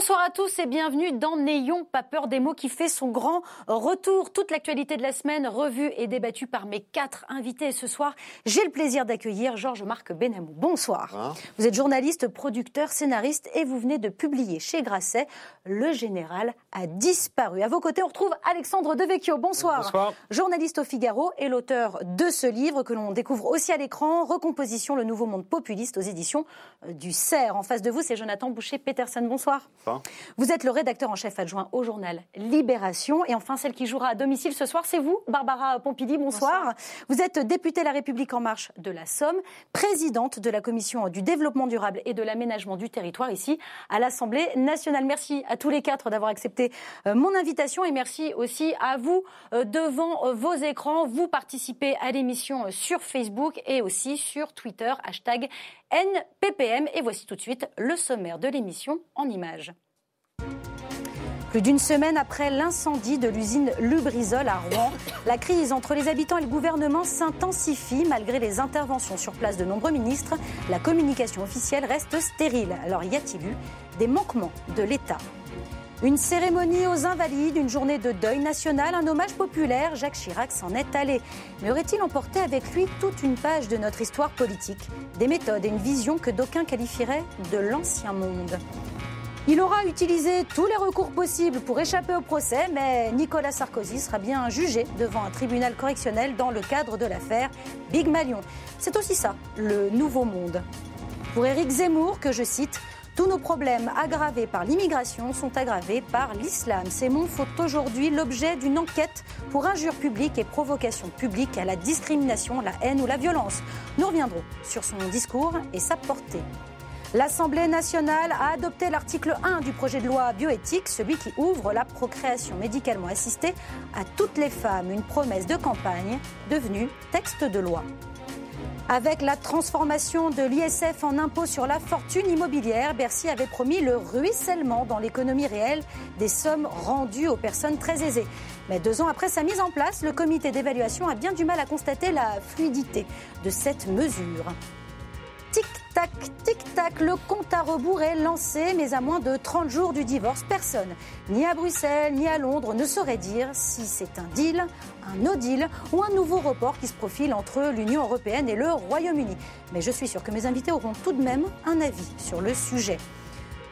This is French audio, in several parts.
Bonsoir à tous et bienvenue dans N'ayons pas peur des mots qui fait son grand retour. Toute l'actualité de la semaine revue et débattue par mes quatre invités. Et ce soir, j'ai le plaisir d'accueillir Georges-Marc Benamou. Bonsoir. Vous êtes journaliste, producteur, scénariste et vous venez de publier chez Grasset Le Général a disparu. À vos côtés, on retrouve Alexandre Devecchio. Bonsoir. Bonsoir. Journaliste au Figaro et l'auteur de ce livre que l'on découvre aussi à l'écran, Recomposition, le nouveau monde populiste aux éditions du CERF. En face de vous, c'est Jonathan Boucher-Peterson. Bonsoir. Vous êtes le rédacteur en chef adjoint au journal Libération. Et enfin, celle qui jouera à domicile ce soir, c'est vous, Barbara Pompili. Bonsoir. Vous êtes députée La République En Marche de la Somme, présidente de la Commission du développement durable et de l'aménagement du territoire ici à l'Assemblée nationale. Merci à tous les quatre d'avoir accepté euh, mon invitation et merci aussi à vous euh, devant euh, vos écrans. Vous participez à l'émission sur Facebook et aussi sur Twitter, hashtag NPPM. Et voici tout de suite le sommaire de l'émission en images. Plus d'une semaine après l'incendie de l'usine Lubrizol à Rouen, la crise entre les habitants et le gouvernement s'intensifie malgré les interventions sur place de nombreux ministres. La communication officielle reste stérile. Alors y a-t-il eu des manquements de l'État? Une cérémonie aux Invalides, une journée de deuil national, un hommage populaire, Jacques Chirac s'en est allé. Mais aurait-il emporté avec lui toute une page de notre histoire politique Des méthodes et une vision que d'aucuns qualifieraient de l'ancien monde? Il aura utilisé tous les recours possibles pour échapper au procès, mais Nicolas Sarkozy sera bien jugé devant un tribunal correctionnel dans le cadre de l'affaire Big Malion. C'est aussi ça, le nouveau monde. Pour Éric Zemmour, que je cite, tous nos problèmes aggravés par l'immigration sont aggravés par l'islam. Ces mots font aujourd'hui l'objet d'une enquête pour injure publique et provocation publique à la discrimination, la haine ou la violence. Nous reviendrons sur son discours et sa portée. L'Assemblée nationale a adopté l'article 1 du projet de loi bioéthique, celui qui ouvre la procréation médicalement assistée à toutes les femmes, une promesse de campagne devenue texte de loi. Avec la transformation de l'ISF en impôt sur la fortune immobilière, Bercy avait promis le ruissellement dans l'économie réelle des sommes rendues aux personnes très aisées. Mais deux ans après sa mise en place, le comité d'évaluation a bien du mal à constater la fluidité de cette mesure. Tic-tac, tic-tac, le compte à rebours est lancé, mais à moins de 30 jours du divorce, personne, ni à Bruxelles, ni à Londres, ne saurait dire si c'est un deal, un no deal ou un nouveau report qui se profile entre l'Union européenne et le Royaume-Uni. Mais je suis sûr que mes invités auront tout de même un avis sur le sujet.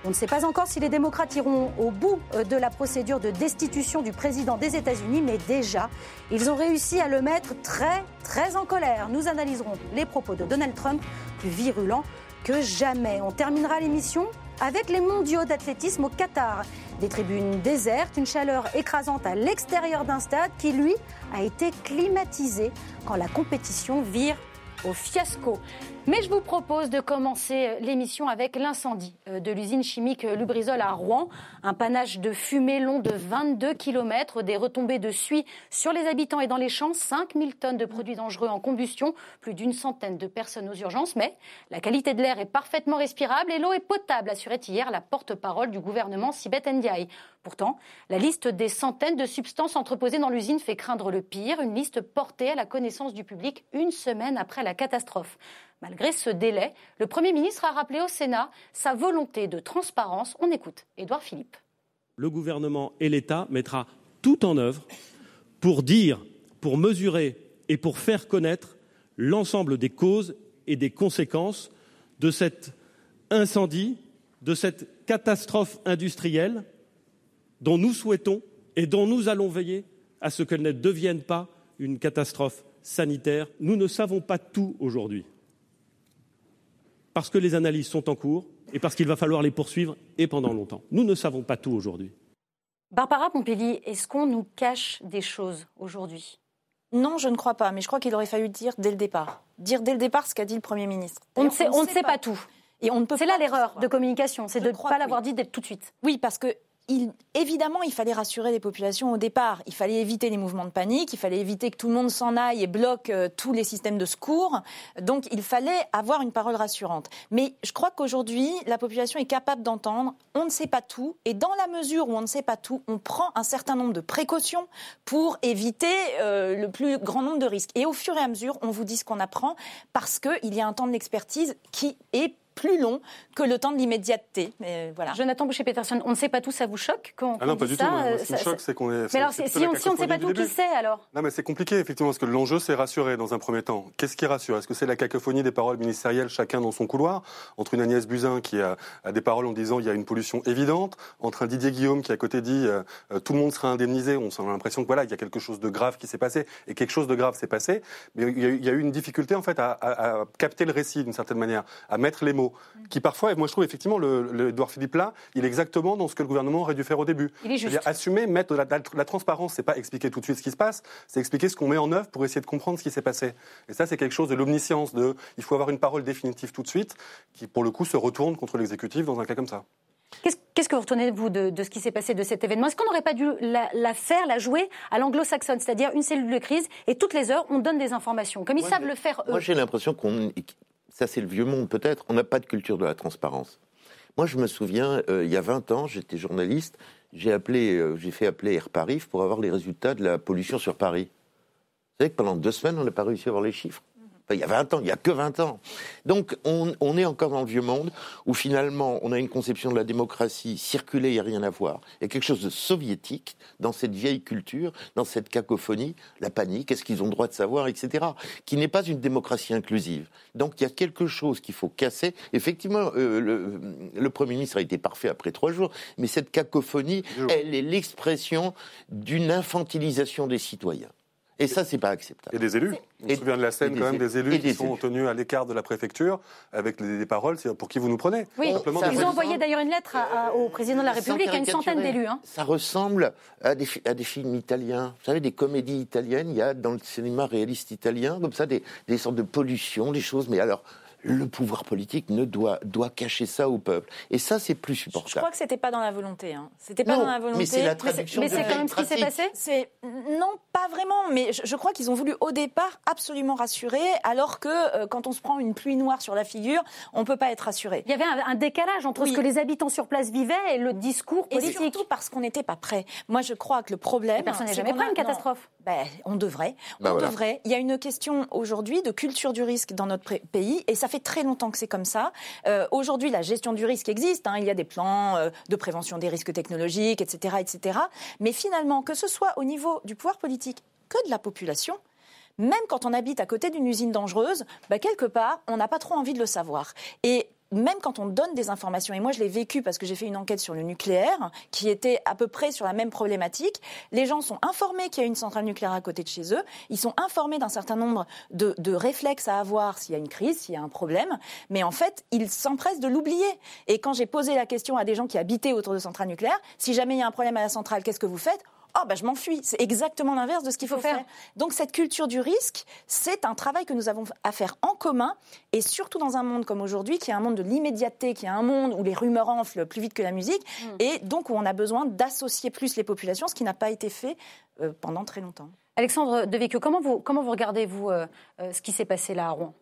On ne sait pas encore si les démocrates iront au bout euh, de la procédure de destitution du président des États-Unis, mais déjà, ils ont réussi à le mettre très, très en colère. Nous analyserons les propos de Donald Trump, plus virulents que jamais. On terminera l'émission avec les mondiaux d'athlétisme au Qatar. Des tribunes désertes, une chaleur écrasante à l'extérieur d'un stade qui, lui, a été climatisé quand la compétition vire au fiasco. Mais je vous propose de commencer l'émission avec l'incendie euh, de l'usine chimique Lubrizol à Rouen. Un panache de fumée long de 22 km, des retombées de suie sur les habitants et dans les champs, 5000 tonnes de produits dangereux en combustion, plus d'une centaine de personnes aux urgences. Mais la qualité de l'air est parfaitement respirable et l'eau est potable, assurait hier la porte-parole du gouvernement Sibeth Ndiaye. Pourtant, la liste des centaines de substances entreposées dans l'usine fait craindre le pire, une liste portée à la connaissance du public une semaine après la catastrophe. Malgré ce délai, le Premier ministre a rappelé au Sénat sa volonté de transparence. On écoute Édouard Philippe. Le gouvernement et l'État mettra tout en œuvre pour dire, pour mesurer et pour faire connaître l'ensemble des causes et des conséquences de cet incendie, de cette catastrophe industrielle dont nous souhaitons et dont nous allons veiller à ce qu'elle ne devienne pas une catastrophe sanitaire. Nous ne savons pas tout aujourd'hui, parce que les analyses sont en cours et parce qu'il va falloir les poursuivre et pendant longtemps. Nous ne savons pas tout aujourd'hui. Barbara Pompili, est-ce qu'on nous cache des choses aujourd'hui? Non, je ne crois pas, mais je crois qu'il aurait fallu dire dès le départ. Dire dès le départ ce qu'a dit le Premier ministre. On ne sait, on ne sait pas. tout. Et on ne peut C'est là l'erreur de communication, c'est de ne pas l'avoir dit tout de suite. Oui, parce que évidemment, il fallait rassurer les populations au départ. Il fallait éviter les mouvements de panique. Il fallait éviter que tout le monde s'en aille et bloque euh, tous les systèmes de secours. Donc, il fallait avoir une parole rassurante. Mais je crois qu'aujourd'hui, la population est capable d'entendre. On ne sait pas tout. Et dans la mesure où on ne sait pas tout, on prend un certain nombre de précautions pour éviter euh, le plus grand nombre de risques. Et au fur et à mesure, on vous dit ce qu'on apprend parce qu'il y a un temps d'expertise qui est plus long que le temps de l'immédiateté. Mais voilà. Jonathan Boucher-Peterson, on ne sait pas tout, ça vous choque quand, Ah non, pas du tout. ça, Moi, euh, ce qui me ça- choque, c'est qu'on est. Mais alors, si, on, si on ne sait pas tout, qui sait alors? Non, mais c'est compliqué, effectivement, parce que l'enjeu, c'est rassurer dans un premier temps. Qu'est-ce qui rassure? Est-ce que c'est la cacophonie des paroles ministérielles, chacun dans son couloir, entre une Agnès Buzyn qui a, a des paroles en disant il y a une pollution évidente, entre un Didier Guillaume qui à côté dit euh, euh, tout le monde sera indemnisé, on a l'impression que voilà, il y a quelque chose de grave qui s'est passé, et quelque chose de grave s'est passé, mais il y, a, eu- il y a eu une difficulté en fait à, à- à capter le récit d'une certaine manière, à mettre les mots, qui parfois, et moi je trouve effectivement le, le Edouard Philippe là, il est exactement dans ce que le gouvernement aurait dû faire au début. Il est juste. C'est-à-dire assumer, mettre de la, de la transparence, c'est pas expliquer tout de suite ce qui se passe, c'est expliquer ce qu'on met en œuvre pour essayer de comprendre ce qui s'est passé. Et ça, c'est quelque chose de l'omniscience, de il faut avoir une parole définitive tout de suite, qui pour le coup se retourne contre l'exécutif dans un cas comme ça. Qu'est-ce qu'est-ce que vous retenez, vous, de, de ce qui s'est passé de cet événement? Est-ce qu'on n'aurait pas dû la, la faire, la jouer à l'anglo-saxonne, c'est-à-dire une cellule de crise, et toutes les heures, on donne des informations, comme ils Moi, savent le faire eux? Moi, j'ai l'impression qu'on. Ça, c'est le vieux monde, peut-être. On n'a pas de culture de la transparence. Moi, je me souviens, euh, il y a 20 ans, j'étais journaliste. J'ai euh, j'ai fait appeler Air Paris pour avoir les résultats de la pollution sur Paris. Vous savez que pendant deux semaines, on n'a pas réussi à avoir les chiffres. Il y a 20 ans, il n'y a que 20 ans. Donc, on, on est encore dans le vieux monde où finalement, on a une conception de la démocratie circulée, il n'y a rien à voir. Il y a quelque chose de soviétique dans cette vieille culture, dans cette cacophonie, la panique, est-ce qu'ils ont le droit de savoir, etc., qui n'est pas une démocratie inclusive. Donc, il y a quelque chose qu'il faut casser. Effectivement, euh, le, le Premier ministre a été parfait après trois jours, mais cette cacophonie, elle est l'expression d'une infantilisation des citoyens. Et ça, c'est pas acceptable. Et des élus. On Et- se souvient de la scène des quand même élus. des élus qui sont élus. tenus à l'écart de la préfecture avec des, paroles, c'est pour qui vous nous prenez Oui, Simplement ils ont envoyé d'ailleurs une lettre à- à- au président de la République, à une centaine d'élus. hein. Ça ressemble à des, fi- à des films italiens. Vous savez, des comédies italiennes. Il y a dans le cinéma réaliste italien, comme ça, des, des sortes de pollution, des choses. Mais alors, le pouvoir politique ne doit, doit cacher ça au peuple. Et ça, c'est plus Je supportable. crois que c'était pas dans la volonté. Hein. C'était pas Non, dans la volonté. mais c'est la traduction Mais de c'est quand même ce qui s'est passé C'est non, pas vraiment, mais je, je crois qu'ils ont voulu au départ absolument rassurer, alors que euh, quand on se prend une pluie noire sur la figure, on peut pas être rassuré. Il y avait un, un décalage entre Oui. ce que les habitants sur place vivaient et le discours Et politique. surtout parce qu'on n'était pas prêt. Moi, je crois que le problème. Mais personne n'est jamais prêt à une catastrophe. Ben, on devrait. Ben on voilà. devrait. Il y a une question aujourd'hui de culture du risque dans notre pays, et ça fait très longtemps que c'est comme ça. Euh, aujourd'hui, la gestion du risque existe. hein. Il y a des plans euh, de prévention des risques technologiques, etc., etc. Mais finalement, que ce soit au niveau du pouvoir politique que de la population, même quand on habite à côté d'une usine dangereuse, bah, quelque part, on n'a pas trop envie de le savoir. Et même quand on donne des informations, et moi je l'ai vécu parce que j'ai fait une enquête sur le nucléaire, qui était à peu près sur la même problématique, les gens sont informés qu'il y a une centrale nucléaire à côté de chez eux, ils sont informés d'un certain nombre de, réflexes à avoir s'il y a une crise, s'il y a un problème, mais en fait, ils s'empressent de l'oublier. Et quand j'ai posé la question à des gens qui habitaient autour de centrales nucléaires, si jamais il y a un problème à la centrale, qu'est-ce que vous faites? Oh, bah, je m'enfuis. C'est exactement l'inverse de ce qu'il faut, Faut faire. faire. Donc cette culture du risque, c'est un travail que nous avons à faire en commun, et surtout dans un monde comme aujourd'hui, qui est un monde de l'immédiateté, qui est un monde où les rumeurs enflent plus vite que la musique, Mm. et donc où on a besoin d'associer plus les populations, ce qui n'a pas été fait euh, pendant très longtemps. Alexandre Devecchio, comment vous, comment vous regardez, vous, euh, euh, ce qui s'est passé là à Rouen?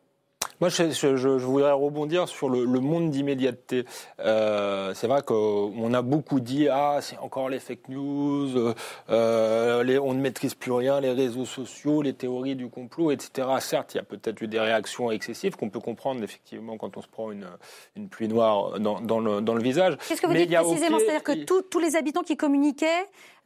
Moi, je, je- je- je voudrais rebondir sur le, le monde d'immédiateté. Euh, c'est vrai qu'on a beaucoup dit ah c'est encore les fake news, euh, les- on ne maîtrise plus rien, les réseaux sociaux, les théories du complot, etc. Certes, il y a peut-être eu des réactions excessives qu'on peut comprendre effectivement quand on se prend une, une pluie noire dans, dans le, dans le visage. Qu'est-ce que vous Mais dites précisément? C'est-à-dire que tous- tous les habitants qui communiquaient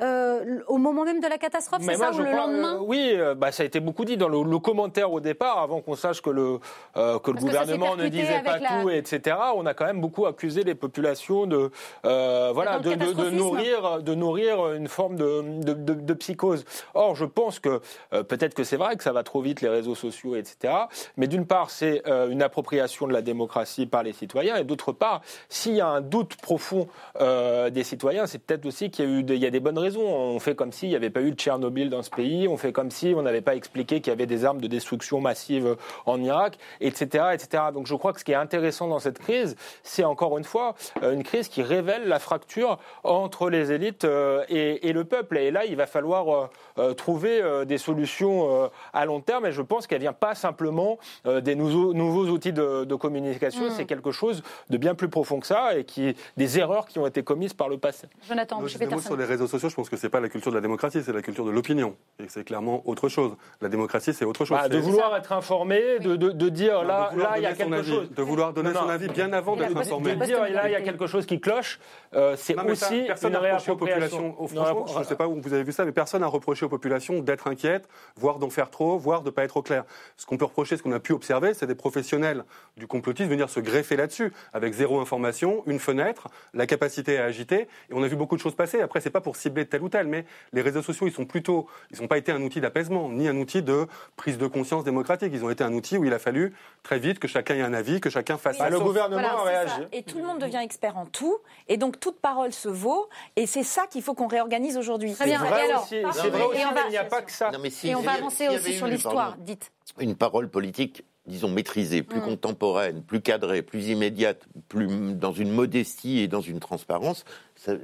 euh, au moment même de la catastrophe, c'est moi, ça, ou le crois, lendemain? Oui, bah, ça a été beaucoup dit dans le, le commentaire au départ, avant qu'on sache que le, euh, que le que gouvernement ne disait pas la- tout, etc. On a quand même beaucoup accusé les populations de, euh, voilà, de, de- de catastrophisme. nourrir, de nourrir une forme de, de, de- de psychose. Or, je pense que euh, peut-être que c'est vrai que ça va trop vite, les réseaux sociaux, etc. Mais d'une part, c'est une appropriation de la démocratie par les citoyens, et d'autre part, s'il y a un doute profond des citoyens, c'est peut-être aussi qu'il y a eu des, il y a des bonnes raisons. On fait comme s'il n'y avait pas eu de Tchernobyl dans ce pays, on fait comme si on n'avait pas expliqué qu'il y avait des armes de destruction massive en Irak, etc., etc. Donc je crois que ce qui est intéressant dans cette crise, c'est encore une fois euh, une crise qui révèle la fracture entre les élites euh, et, et le peuple. Et là, il va falloir euh, trouver des solutions à long terme. Et je pense qu'elle vient pas simplement des nouveaux, nouveaux outils de, de communication. Mm. C'est quelque chose de bien plus profond que ça et qui des erreurs qui ont été commises par le passé. Jonathan Peterson. sur les réseaux sociaux, je pense que c'est pas la culture de la démocratie, c'est la culture de l'opinion. Et c'est clairement autre chose. La démocratie, c'est autre chose. Bah, de vouloir être informé, de, de, de dire dire là, là, il y a quelque chose. De vouloir donner son avis bien avant d'être informé. De dire là, il y a quelque chose qui cloche, euh, c'est aussi personne une réappropriation. Aux populations, je ne sais pas où vous avez vu ça, mais personne n'a reproché aux populations d'être inquiètes, voire d'en faire trop, voire de ne pas être au clair. Ce qu'on peut reprocher, ce qu'on a pu observer, c'est des professionnels du complotisme venir se greffer là-dessus, avec zéro information, une fenêtre, la capacité à agiter. Et on a vu beaucoup de choses passer. Après, c'est pas pour cibler tel ou tel, mais les réseaux sociaux, ils sont plutôt, ils n'ont pas été un outil d'apaisement, ni un outil de prise de conscience démocratique. Ils ont été un outil où il a fallu très vite que chacun ait un avis, que chacun fasse. le gouvernement réagit. Et tout le monde devient expert en tout, et donc toute parole se vaut. Et c'est ça qu'il faut qu'on réorganise aujourd'hui. C'est vrai aussi, il n'y a pas que ça. et on va avancer aussi sur l'histoire. Dites. Une parole politique disons, maîtrisée, plus mm. contemporaine, plus cadrée, plus immédiate, plus dans une modestie et dans une transparence,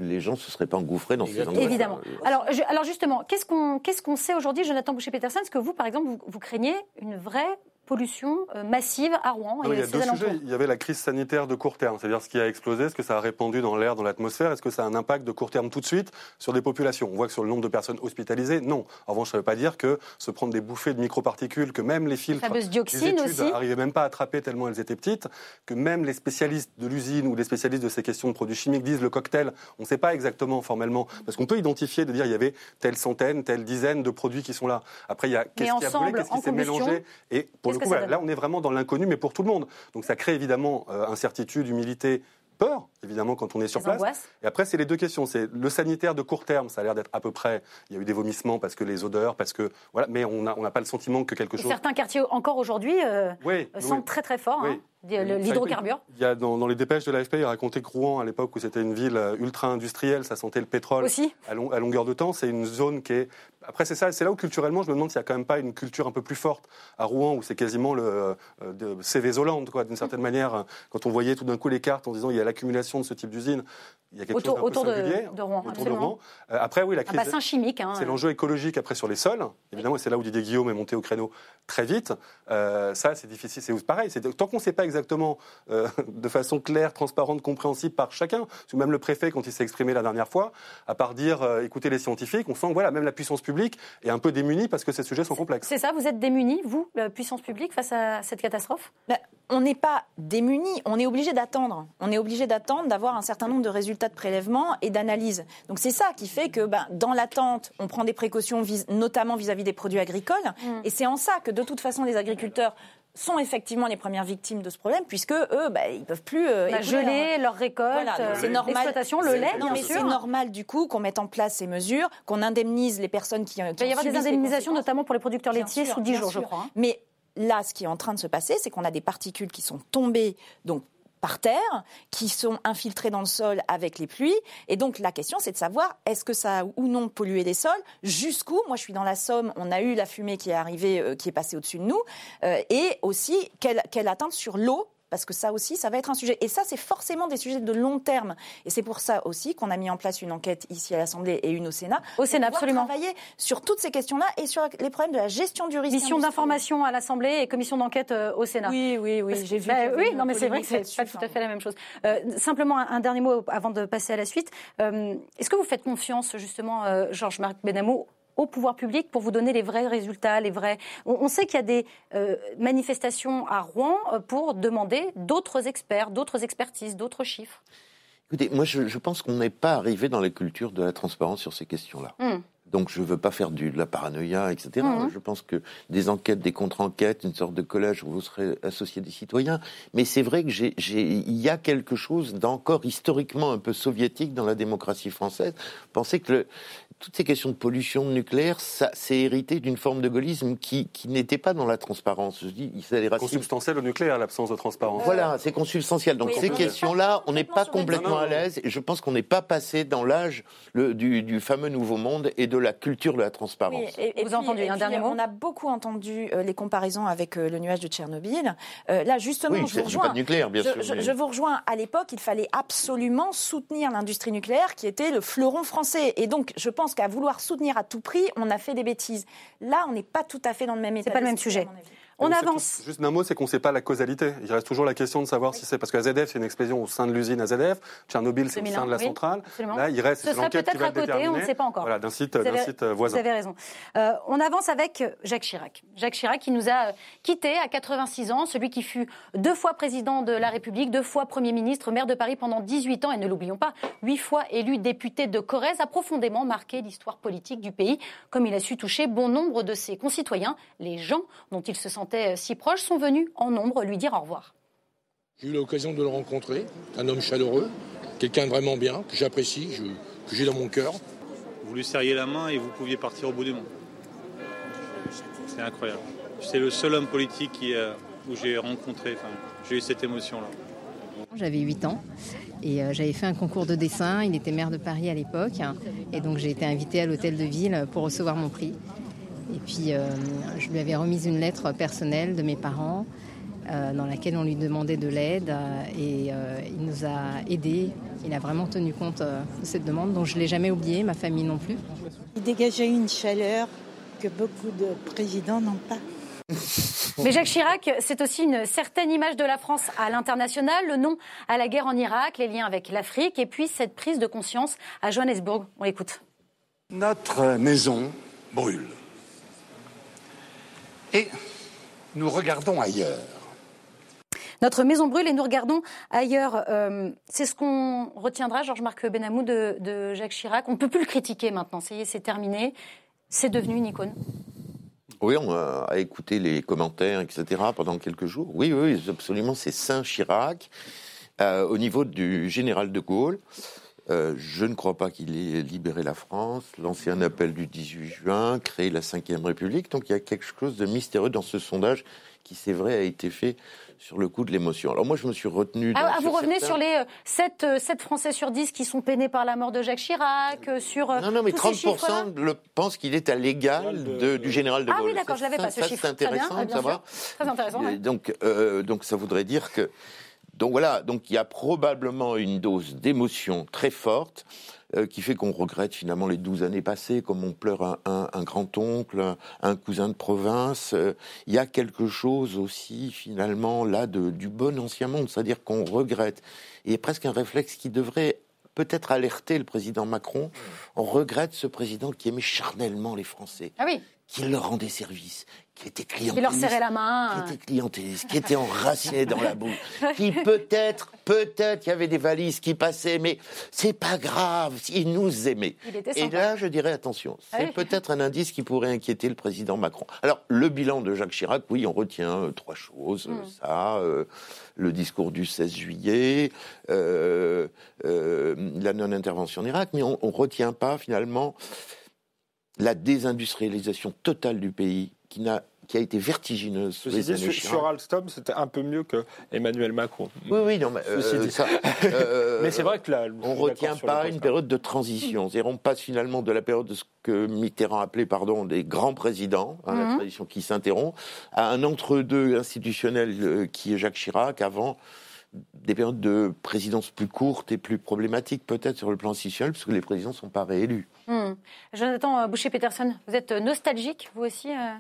les gens ne se seraient pas engouffrés dans ces endroits. Évidemment. Alors, alors justement, qu'est-ce qu'on qu'est-ce qu'on sait aujourd'hui, Jonathan Boucher-Peterson Est-ce que vous, par exemple, vous craignez une vraie pollution euh, massive à Rouen et il, y a deux sujets. il y avait la crise sanitaire de court terme, c'est-à-dire ce qui a explosé, est-ce que ça a répandu dans l'air, dans l'atmosphère, est-ce que ça a un impact de court terme tout de suite sur des populations? On voit que sur le nombre de personnes hospitalisées, non. En revanche, ça ne veut pas dire que se prendre des bouffées de microparticules, que même les filtres, les études n'arrivaient même pas à attraper tellement elles étaient petites, que même les spécialistes de l'usine ou les spécialistes de ces questions de produits chimiques disent le cocktail, on ne sait pas exactement formellement, parce qu'on peut identifier, de dire il y avait telle centaine, telle dizaine de produits qui sont là. Après, il y a qu'est-ce qui a brûlé, qu'est-ce qui s'est mélangé, et pour le coup, là, on est vraiment dans l'inconnu, mais pour tout le monde. Donc ça crée évidemment euh, incertitude, humilité, peur, évidemment, quand on est sur place. Et après, c'est les deux questions. C'est le sanitaire de court terme, ça a l'air d'être à peu près. Il y a eu des vomissements parce que les odeurs, parce que voilà, mais on n'a on pas le sentiment que quelque chose. Certains quartiers encore aujourd'hui euh, sentent très très fort. Hein, l'hydrocarbure. Il y a dans, les dépêches de l'AFP, il racontait que Rouen, à l'époque où c'était une ville euh, ultra industrielle, ça sentait le pétrole Aussi. À, à longueur de temps. C'est une zone qui est après, c'est ça, c'est là où culturellement, je me demande s'il n'y a quand même pas une culture un peu plus forte à Rouen, où c'est quasiment le euh, de quoi, d'une certaine manière. Quand on voyait tout d'un coup les cartes en disant il y a l'accumulation de ce type d'usine, il y a quelque autour, chose autour de, Rouen. Autour de Rouen. Euh, après, oui, la crise. Un bassin chimique. Hein. c'est l'enjeu écologique après sur les sols, évidemment, et c'est là où Didier Guillaume est monté au créneau très vite. Euh, ça, c'est difficile. C'est pareil. Tant qu'on ne sait pas exactement de façon claire, transparente, compréhensible par chacun. Même le préfet, quand il s'est exprimé la dernière fois, à part dire écoutez les scientifiques, on sent que voilà, même la puissance publique est un peu démunis parce que ces sujets sont complexes. C'est ça, vous êtes démunis, vous, la puissance publique, face à cette catastrophe? Bah, On n'est pas démunis, on est obligé d'attendre. On est obligé d'attendre d'avoir un certain nombre de résultats de prélèvement et d'analyse. Donc c'est ça qui fait que bah, dans l'attente, on prend des précautions, notamment vis-à-vis des produits agricoles. Mm. Et c'est en ça que de toute façon les agriculteurs sont effectivement les premières victimes de ce problème, puisque eux, bah, ils peuvent plus euh, bah, geler leur récolte, euh, c'est normal. L'exploitation, le lait, bien sûr. C'est normal du coup qu'on mette en place ces mesures, qu'on indemnise les personnes qui. qui Il va y avoir des indemnisations, notamment pour les producteurs laitiers, sous 10 jours, je crois. Hein. Mais là, ce qui est en train de se passer, c'est qu'on a des particules qui sont tombées, donc par terre, qui sont infiltrés dans le sol avec les pluies. Et donc la question, c'est de savoir est-ce que ça a ou non pollué les sols, jusqu'où? Moi, je suis dans la Somme, on a eu la fumée qui est arrivée, euh, qui est passée au-dessus de nous, euh, et aussi quelle, quelle atteinte sur l'eau parce que ça aussi, ça va être un sujet. Et ça, c'est forcément des sujets de long terme. Et c'est pour ça aussi qu'on a mis en place une enquête ici à l'Assemblée et une au Sénat. Au Sénat, absolument. Travailler sur toutes ces questions-là et sur les problèmes de la gestion du risque. Mission d'information à l'Assemblée et commission d'enquête euh, au Sénat. Oui, oui, oui. J'ai vu. Bah, oui, non, mais c'est vrai que c'est pas tout à fait la même chose. Euh, simplement, un, dernier mot avant de passer à la suite. Euh, est-ce que vous faites confiance, justement, Georges-Marc Benamou, au pouvoir public pour vous donner les vrais résultats, les vrais. On, sait qu'il y a des euh, manifestations à Rouen euh, pour demander d'autres experts, d'autres expertises, d'autres chiffres. Écoutez, moi je, pense qu'on n'est pas arrivé dans la culture de la transparence sur ces questions-là. Hmm. Donc je ne veux pas faire du, de la paranoïa, etc. Hmm. Je pense que des enquêtes, des contre-enquêtes, une sorte de collège où vous serez associé des citoyens. Mais c'est vrai que il y a quelque chose d'encore historiquement un peu soviétique dans la démocratie française. Pensez que le, toutes ces questions de pollution nucléaire, ça, c'est hérité d'une forme de gaullisme qui, qui n'était pas dans la transparence. Je dis, les Consubstantiel au nucléaire, l'absence de transparence. Voilà, c'est consubstantiel. Donc ces questions-là, on n'est pas complètement à l'aise. Et je pense qu'on n'est pas passé dans l'âge du, du, fameux nouveau monde et de la culture de la transparence. et, vous avez entendu un dernier mot On a beaucoup entendu euh, les comparaisons avec euh, le nuage de Tchernobyl. Euh, là, justement, je vous rejoins. Pas nucléaire, bien je, sûr, je, vous rejoins. À l'époque, il fallait absolument soutenir l'industrie nucléaire, qui était le fleuron français. Et donc, je pense qu'à vouloir soutenir à tout prix, on a fait des bêtises. Là, on n'est pas tout à fait dans le même état. C'est pas le même sujet. On, avance. juste d'un mot, c'est qu'on ne sait pas la causalité. Il reste toujours la question de savoir si c'est parce que AZF, c'est une explosion au sein de l'usine AZF, Tchernobyl, c'est au sein de la centrale. Là, il reste enquête qui va à côté, on ne sait pas encore. Voilà, d'un site, site, voisin. Vous avez raison. Euh, on avance avec Jacques Chirac. Jacques Chirac qui nous a quittés à 86 ans, celui qui fut deux fois président de la République, deux fois Premier ministre, maire de Paris pendant 18 ans et ne l'oublions pas, huit fois élu député de Corrèze, a profondément marqué l'histoire politique du pays, comme il a su toucher bon nombre de ses concitoyens, les gens dont il se sentait si proche sont venus en nombre lui dire au revoir. J'ai eu l'occasion de le rencontrer, un homme chaleureux, quelqu'un vraiment bien, que j'apprécie, que j'ai dans mon cœur. Vous lui serriez la main et vous pouviez partir au bout du monde. C'est incroyable. C'est le seul homme politique qui, euh, où j'ai rencontré, j'ai eu cette émotion-là. J'avais 8 ans et euh, j'avais fait un concours de dessin. Il était maire de Paris à l'époque et donc j'ai été invitée à l'hôtel de ville pour recevoir mon prix. Et puis, euh, je lui avais remis une lettre personnelle de mes parents euh, dans laquelle on lui demandait de l'aide euh, et il nous a aidés. Il a vraiment tenu compte de cette demande, dont je ne l'ai jamais oublié, ma famille non plus. Il dégageait une chaleur que beaucoup de présidents n'ont pas. Mais Jacques Chirac, c'est aussi une certaine image de la France à l'international, le nom à la guerre en Irak, les liens avec l'Afrique, et puis cette prise de conscience à Johannesburg. On écoute. Notre maison brûle et nous regardons ailleurs. Notre maison brûle et nous regardons ailleurs. Euh, c'est ce qu'on retiendra, Georges-Marc Benamou, de, Jacques Chirac. On ne peut plus le critiquer maintenant. Ça y est, c'est terminé. C'est devenu une icône. Oui, on a écouté les commentaires, etc. pendant quelques jours. Oui, oui, absolument, c'est Saint Chirac. Euh, au niveau du général de Gaulle, euh, je ne crois pas qu'il ait libéré la France, lancé un appel du 18 juin, créé la Ve République. Donc il y a quelque chose de mystérieux dans ce sondage qui, c'est vrai, a été fait sur le coup de l'émotion. Alors moi, je me suis retenu... Ah, ah vous revenez sur les 7, euh, 7, euh, Français sur 10 qui sont peinés par la mort de Jacques Chirac, sur... non, non, mais 30% le, pensent qu'il est à l'égal du général de Gaulle. Ah oui, d'accord, je l'avais pas, ce chiffre. C'est intéressant de savoir. Très intéressant. Donc, donc ça voudrait dire que donc voilà, donc il y a probablement une dose d'émotion très forte euh, qui fait qu'on regrette finalement les douze années passées, comme on pleure un, grand-oncle, un, cousin de province. Euh, il y a quelque chose aussi finalement là du bon ancien monde, c'est-à-dire qu'on regrette. Et presque un réflexe qui devrait peut-être alerter le président Macron. On regrette ce président qui aimait charnellement les Français. Ah oui qui leur rendait service, qui était clientéliste. Qui leur serrait la main. Qui était clientéliste, qui était enraciné dans la boue. Qui peut-être, peut-être, il y avait des valises qui passaient, mais c'est pas grave, il nous aimait. Et là, je dirais attention, ah c'est peut-être un indice qui pourrait inquiéter le président Macron. Alors, le bilan de Jacques Chirac, oui, on retient euh, trois choses. Hmm. Ça, euh, le discours du 16 juillet, euh, la non-intervention en Irak, mais on ne retient pas finalement la désindustrialisation totale du pays qui n'a qui a été vertigineuse. Ceci dit, sur, sur, Alstom, c'était un peu mieux que Emmanuel Macron. Oui, oui, non, mais, euh, ça, euh, mais c'est vrai que là, on ne retient pas une période de transition. on passe finalement de la période de ce que Mitterrand appelait, pardon, des grands présidents, hein, la mhm. tradition qui s'interrompt, à un entre-deux institutionnel euh, qui est Jacques Chirac, avant des périodes de présidence plus courtes et plus problématiques peut-être sur le plan institutionnel, parce que les présidents ne sont pas réélus. Hmm. Jonathan Boucher-Peterson, vous êtes nostalgique, vous aussi euh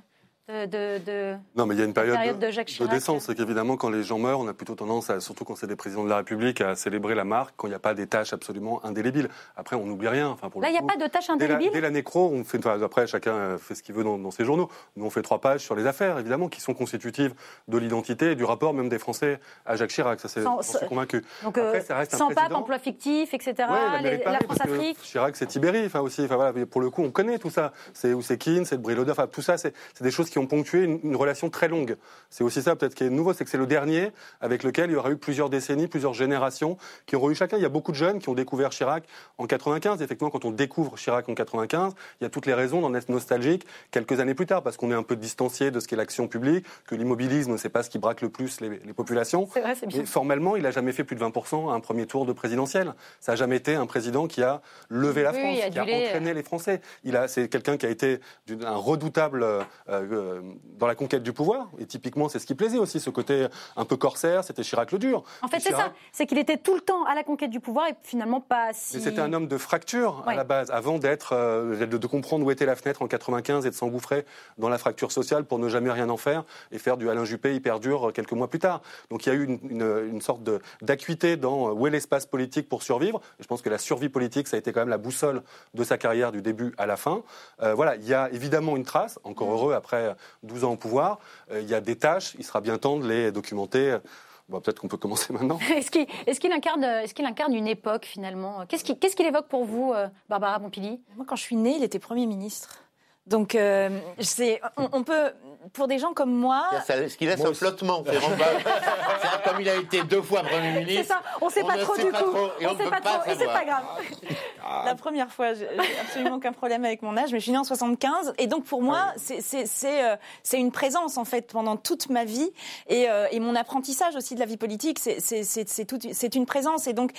de, non, mais il y a une période, de, de, décence. C'est qu'évidemment, quand les gens meurent, on a plutôt tendance, à, surtout quand c'est des présidents de la République, à célébrer la marque quand il n'y a pas des tâches absolument indélébiles. Après, on n'oublie rien. Enfin, pour Là, il n'y a pas de tâches indélébiles Dès la, nécro, on fait, après, chacun fait ce qu'il veut dans, ses journaux. Nous, on fait trois pages sur les affaires, évidemment, qui sont constitutives de l'identité et du rapport même des Français à Jacques Chirac. Ça, c'est, convaincu. Donc, après, ça reste sans pape, emploi fictif, etc. la, France-Afrique. Chirac, c'est Tibéri. Enfin, aussi, enfin, voilà, pour le coup, on connaît tout ça. C'est Oussekine, c'est Briloda. Enfin, tout ça, c'est, des choses qui ont ponctué une relation très longue. C'est aussi ça peut-être qui est nouveau, c'est que c'est le dernier avec lequel il y aura eu plusieurs décennies, plusieurs générations qui auront eu chacun. Il y a beaucoup de jeunes qui ont découvert Chirac en 95. Effectivement, quand on découvre Chirac en 95, il y a toutes les raisons d'en être nostalgique quelques années plus tard parce qu'on est un peu distancié de ce qu'est l'action publique, que l'immobilisme, c'est pas ce qui braque le plus les, populations. C'est vrai, bien. formellement, il n'a jamais fait plus de 20% à un premier tour de présidentiel. Ça n'a jamais été un président qui a levé la France, qui a entraîné les Français. Il a, c'est quelqu'un qui a été un redoutable euh, euh, dans la conquête du pouvoir. Et typiquement, c'est ce qui plaisait aussi, ce côté un peu corsaire. C'était Chirac le dur. En fait, c'est ça. C'est qu'il était tout le temps à la conquête du pouvoir et finalement pas si. c'était un homme de fracture à la base, avant d'être, euh, de, comprendre où était la fenêtre en 95 et de s'engouffrer dans la fracture sociale pour ne jamais rien en faire et faire du Alain Juppé hyper dur quelques mois plus tard. Donc il y a eu une, une, sorte d'acuité dans où est l'espace politique pour survivre. je pense que la survie politique, ça a été quand même la boussole de sa carrière du début à la fin. voilà, il y a évidemment une trace, encore heureux après 12 ans au pouvoir. Euh, il y a des tâches, il sera bien temps de les documenter. Bon, Peut-être qu'on peut commencer maintenant. Est-ce qu'il est incarne, est qu'il incarne, une époque finalement? Qu'est-ce qu'il évoque pour vous, euh, Barbara Pompili? Moi, quand je suis née, il était Premier ministre. Donc, euh, on, peut, pour des gens comme moi. ce qui laisse un flottement, c'est comme il a été deux fois Premier ministre. C'est ça, on ne sait pas trop du coup. et on ne sait pas, trop, et c'est pas grave. La première fois, j'ai absolument aucun problème avec mon âge, mais je suis née en 75. Et donc, pour moi, euh, c'est une présence, en fait, pendant toute ma vie. Et, euh, et mon apprentissage aussi de la vie politique, c'est une présence. Et donc,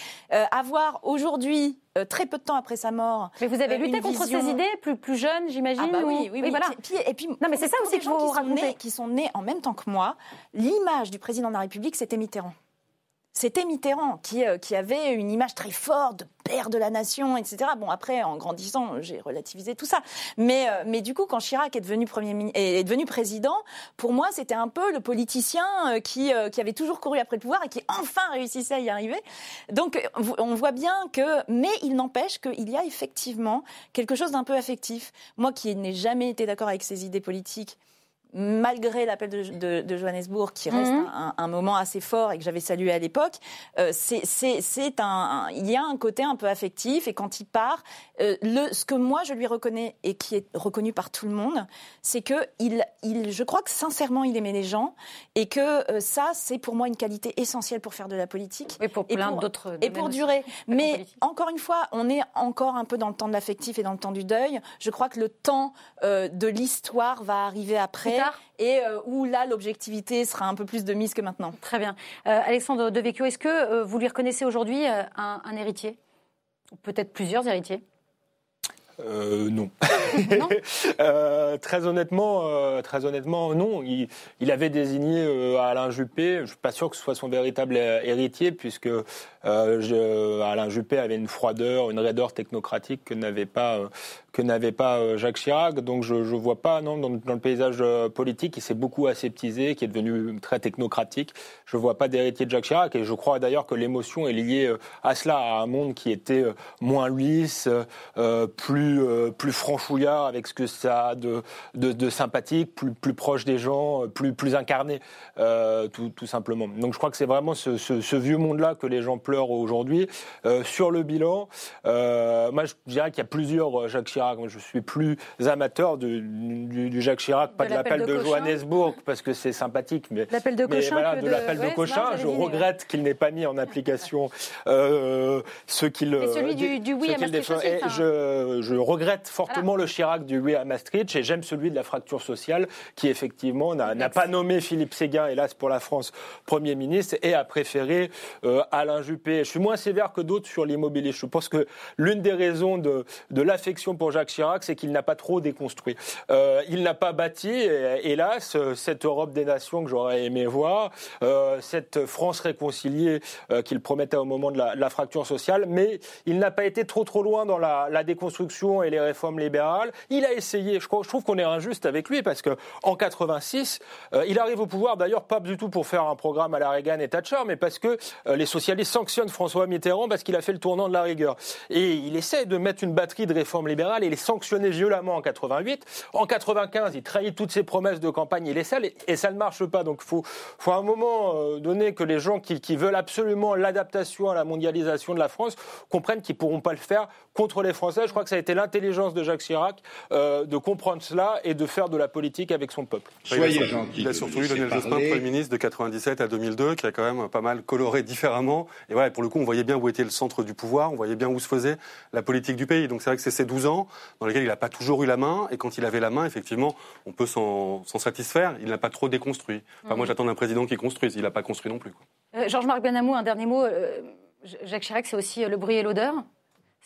avoir aujourd'hui euh, très peu de temps après sa mort. Mais vous avez euh, lutté contre ces idées plus, plus jeunes, j'imagine ah bah oui, oui, oui, voilà. et puis, non, mais c'est ça aussi que vous racontez. qui sont nés en même temps que moi, l'image du président de la République, c'était Mitterrand. C'était Mitterrand qui, euh, qui avait une image très forte de père de la nation, etc. Bon, après, en grandissant, j'ai relativisé tout ça. Mais, euh, mais du coup, quand Chirac est devenu, premier, est devenu président, pour moi, c'était un peu le politicien euh, qui, qui avait toujours couru après le pouvoir et qui enfin réussissait à y arriver. Donc, on voit bien que... Mais il n'empêche qu'il y a effectivement quelque chose d'un peu affectif. Moi qui n'ai jamais été d'accord avec ses idées politiques, malgré l'appel de, de, Johannesburg, qui reste mhm. un, moment assez fort et que j'avais salué à l'époque, euh, c'est un, il y a un côté un peu affectif et quand il part, euh, le, ce que moi je lui reconnais et qui est reconnu par tout le monde, c'est que il, il, je crois que sincèrement il aimait les gens et que euh, ça c'est pour moi une qualité essentielle pour faire de la politique et pour plein d'autres et pour durer. Mais encore une fois, on est encore un peu dans le temps de l'affectif et dans le temps du deuil. Je crois que le temps de l'histoire va arriver après et euh, où là l'objectivité sera un peu plus de mise que maintenant. Très bien. Euh, Alexandre Devecchio, est-ce que euh, vous lui reconnaissez aujourd'hui un, héritier Ou peut-être plusieurs héritiers non. très honnêtement, très honnêtement, non. Il, avait désigné Alain Juppé. Je suis pas sûr que ce soit son véritable héritier, puisque Alain Juppé avait une froideur, une raideur technocratique que n'avait pas que n'avait pas euh, Jacques Chirac. Donc je ne vois pas non, dans, le paysage euh, politique qui s'est beaucoup aseptisé, qui est devenu très technocratique. Je ne vois pas d'héritier de Jacques Chirac et je crois d'ailleurs que l'émotion est liée euh, à cela, à un monde qui était moins lisse, plus, plus franchouillard avec ce que ça a de, sympathique, plus, plus proche des gens, plus, plus incarné, tout, simplement. Donc je crois que c'est vraiment ce, vieux monde-là que les gens pleurent aujourd'hui. sur le bilan, moi je dirais qu'il y a plusieurs Jacques Chirac je suis plus amateur du, Jacques Chirac, pas de, l'appel de, Johannesburg, parce que c'est sympathique. Mais, l'appel de Cochin. de, l'appel de Cochin. Je regrette qu'il n'ait pas mis en application euh, ce qu'il. celui du, du oui à Maastricht. Je, je, regrette fortement le Chirac du oui à Maastricht et j'aime celui de la fracture sociale qui, effectivement, n'a pas nommé Philippe Séguin, hélas pour la France, Premier ministre et a préféré euh, Alain Juppé. Je suis moins sévère que d'autres sur l'immobilier. Je pense que l'une des raisons de, de l'affection pour Jacques Chirac, c'est qu'il n'a pas trop déconstruit. Euh, il n'a pas bâti, hélas, cette Europe des nations que j'aurais aimé voir, euh, cette France réconciliée euh, qu'il promettait au moment de la, fracture sociale, mais il n'a pas été trop trop loin dans la, déconstruction et les réformes libérales. Il a essayé, je, trouve qu'on est injuste avec lui, parce que en 86, il arrive au pouvoir, d'ailleurs pas du tout pour faire un programme à la Reagan et Thatcher, mais parce que les socialistes sanctionnent François Mitterrand parce qu'il a fait le tournant de la rigueur. Et il essaie de mettre une batterie de réformes libérales il est sanctionné violemment en 88. En 95, il trahit toutes ses promesses de campagne, il est seul et, ça ne marche pas. Donc il faut, faut, à un moment euh, donné que les gens qui, veulent absolument l'adaptation à la mondialisation de la France comprennent qu'ils ne pourront pas le faire contre les Français. Je crois que ça a été l'intelligence de Jacques Chirac euh, de comprendre cela et de faire de la politique avec son peuple. Soyez il a surtout eu Lionel Jospin, Premier ministre de 97 à 2002, qui a quand même pas mal coloré différemment. Et voilà, pour le coup, on voyait bien où était le centre du pouvoir, on voyait bien où se faisait la politique du pays. Donc c'est vrai que c'est ces 12 ans dans lesquels il n'a pas toujours eu la main, et quand il avait la main, effectivement, on peut s'en satisfaire. Il n'a pas trop déconstruit. Moi, mhm. j'attends d'un président qui construise. Il n'a pas construit non plus. Euh, Georges-Marc Benamou, un dernier mot. Euh, Jacques Chirac, c'est aussi euh, le bruit et l'odeur?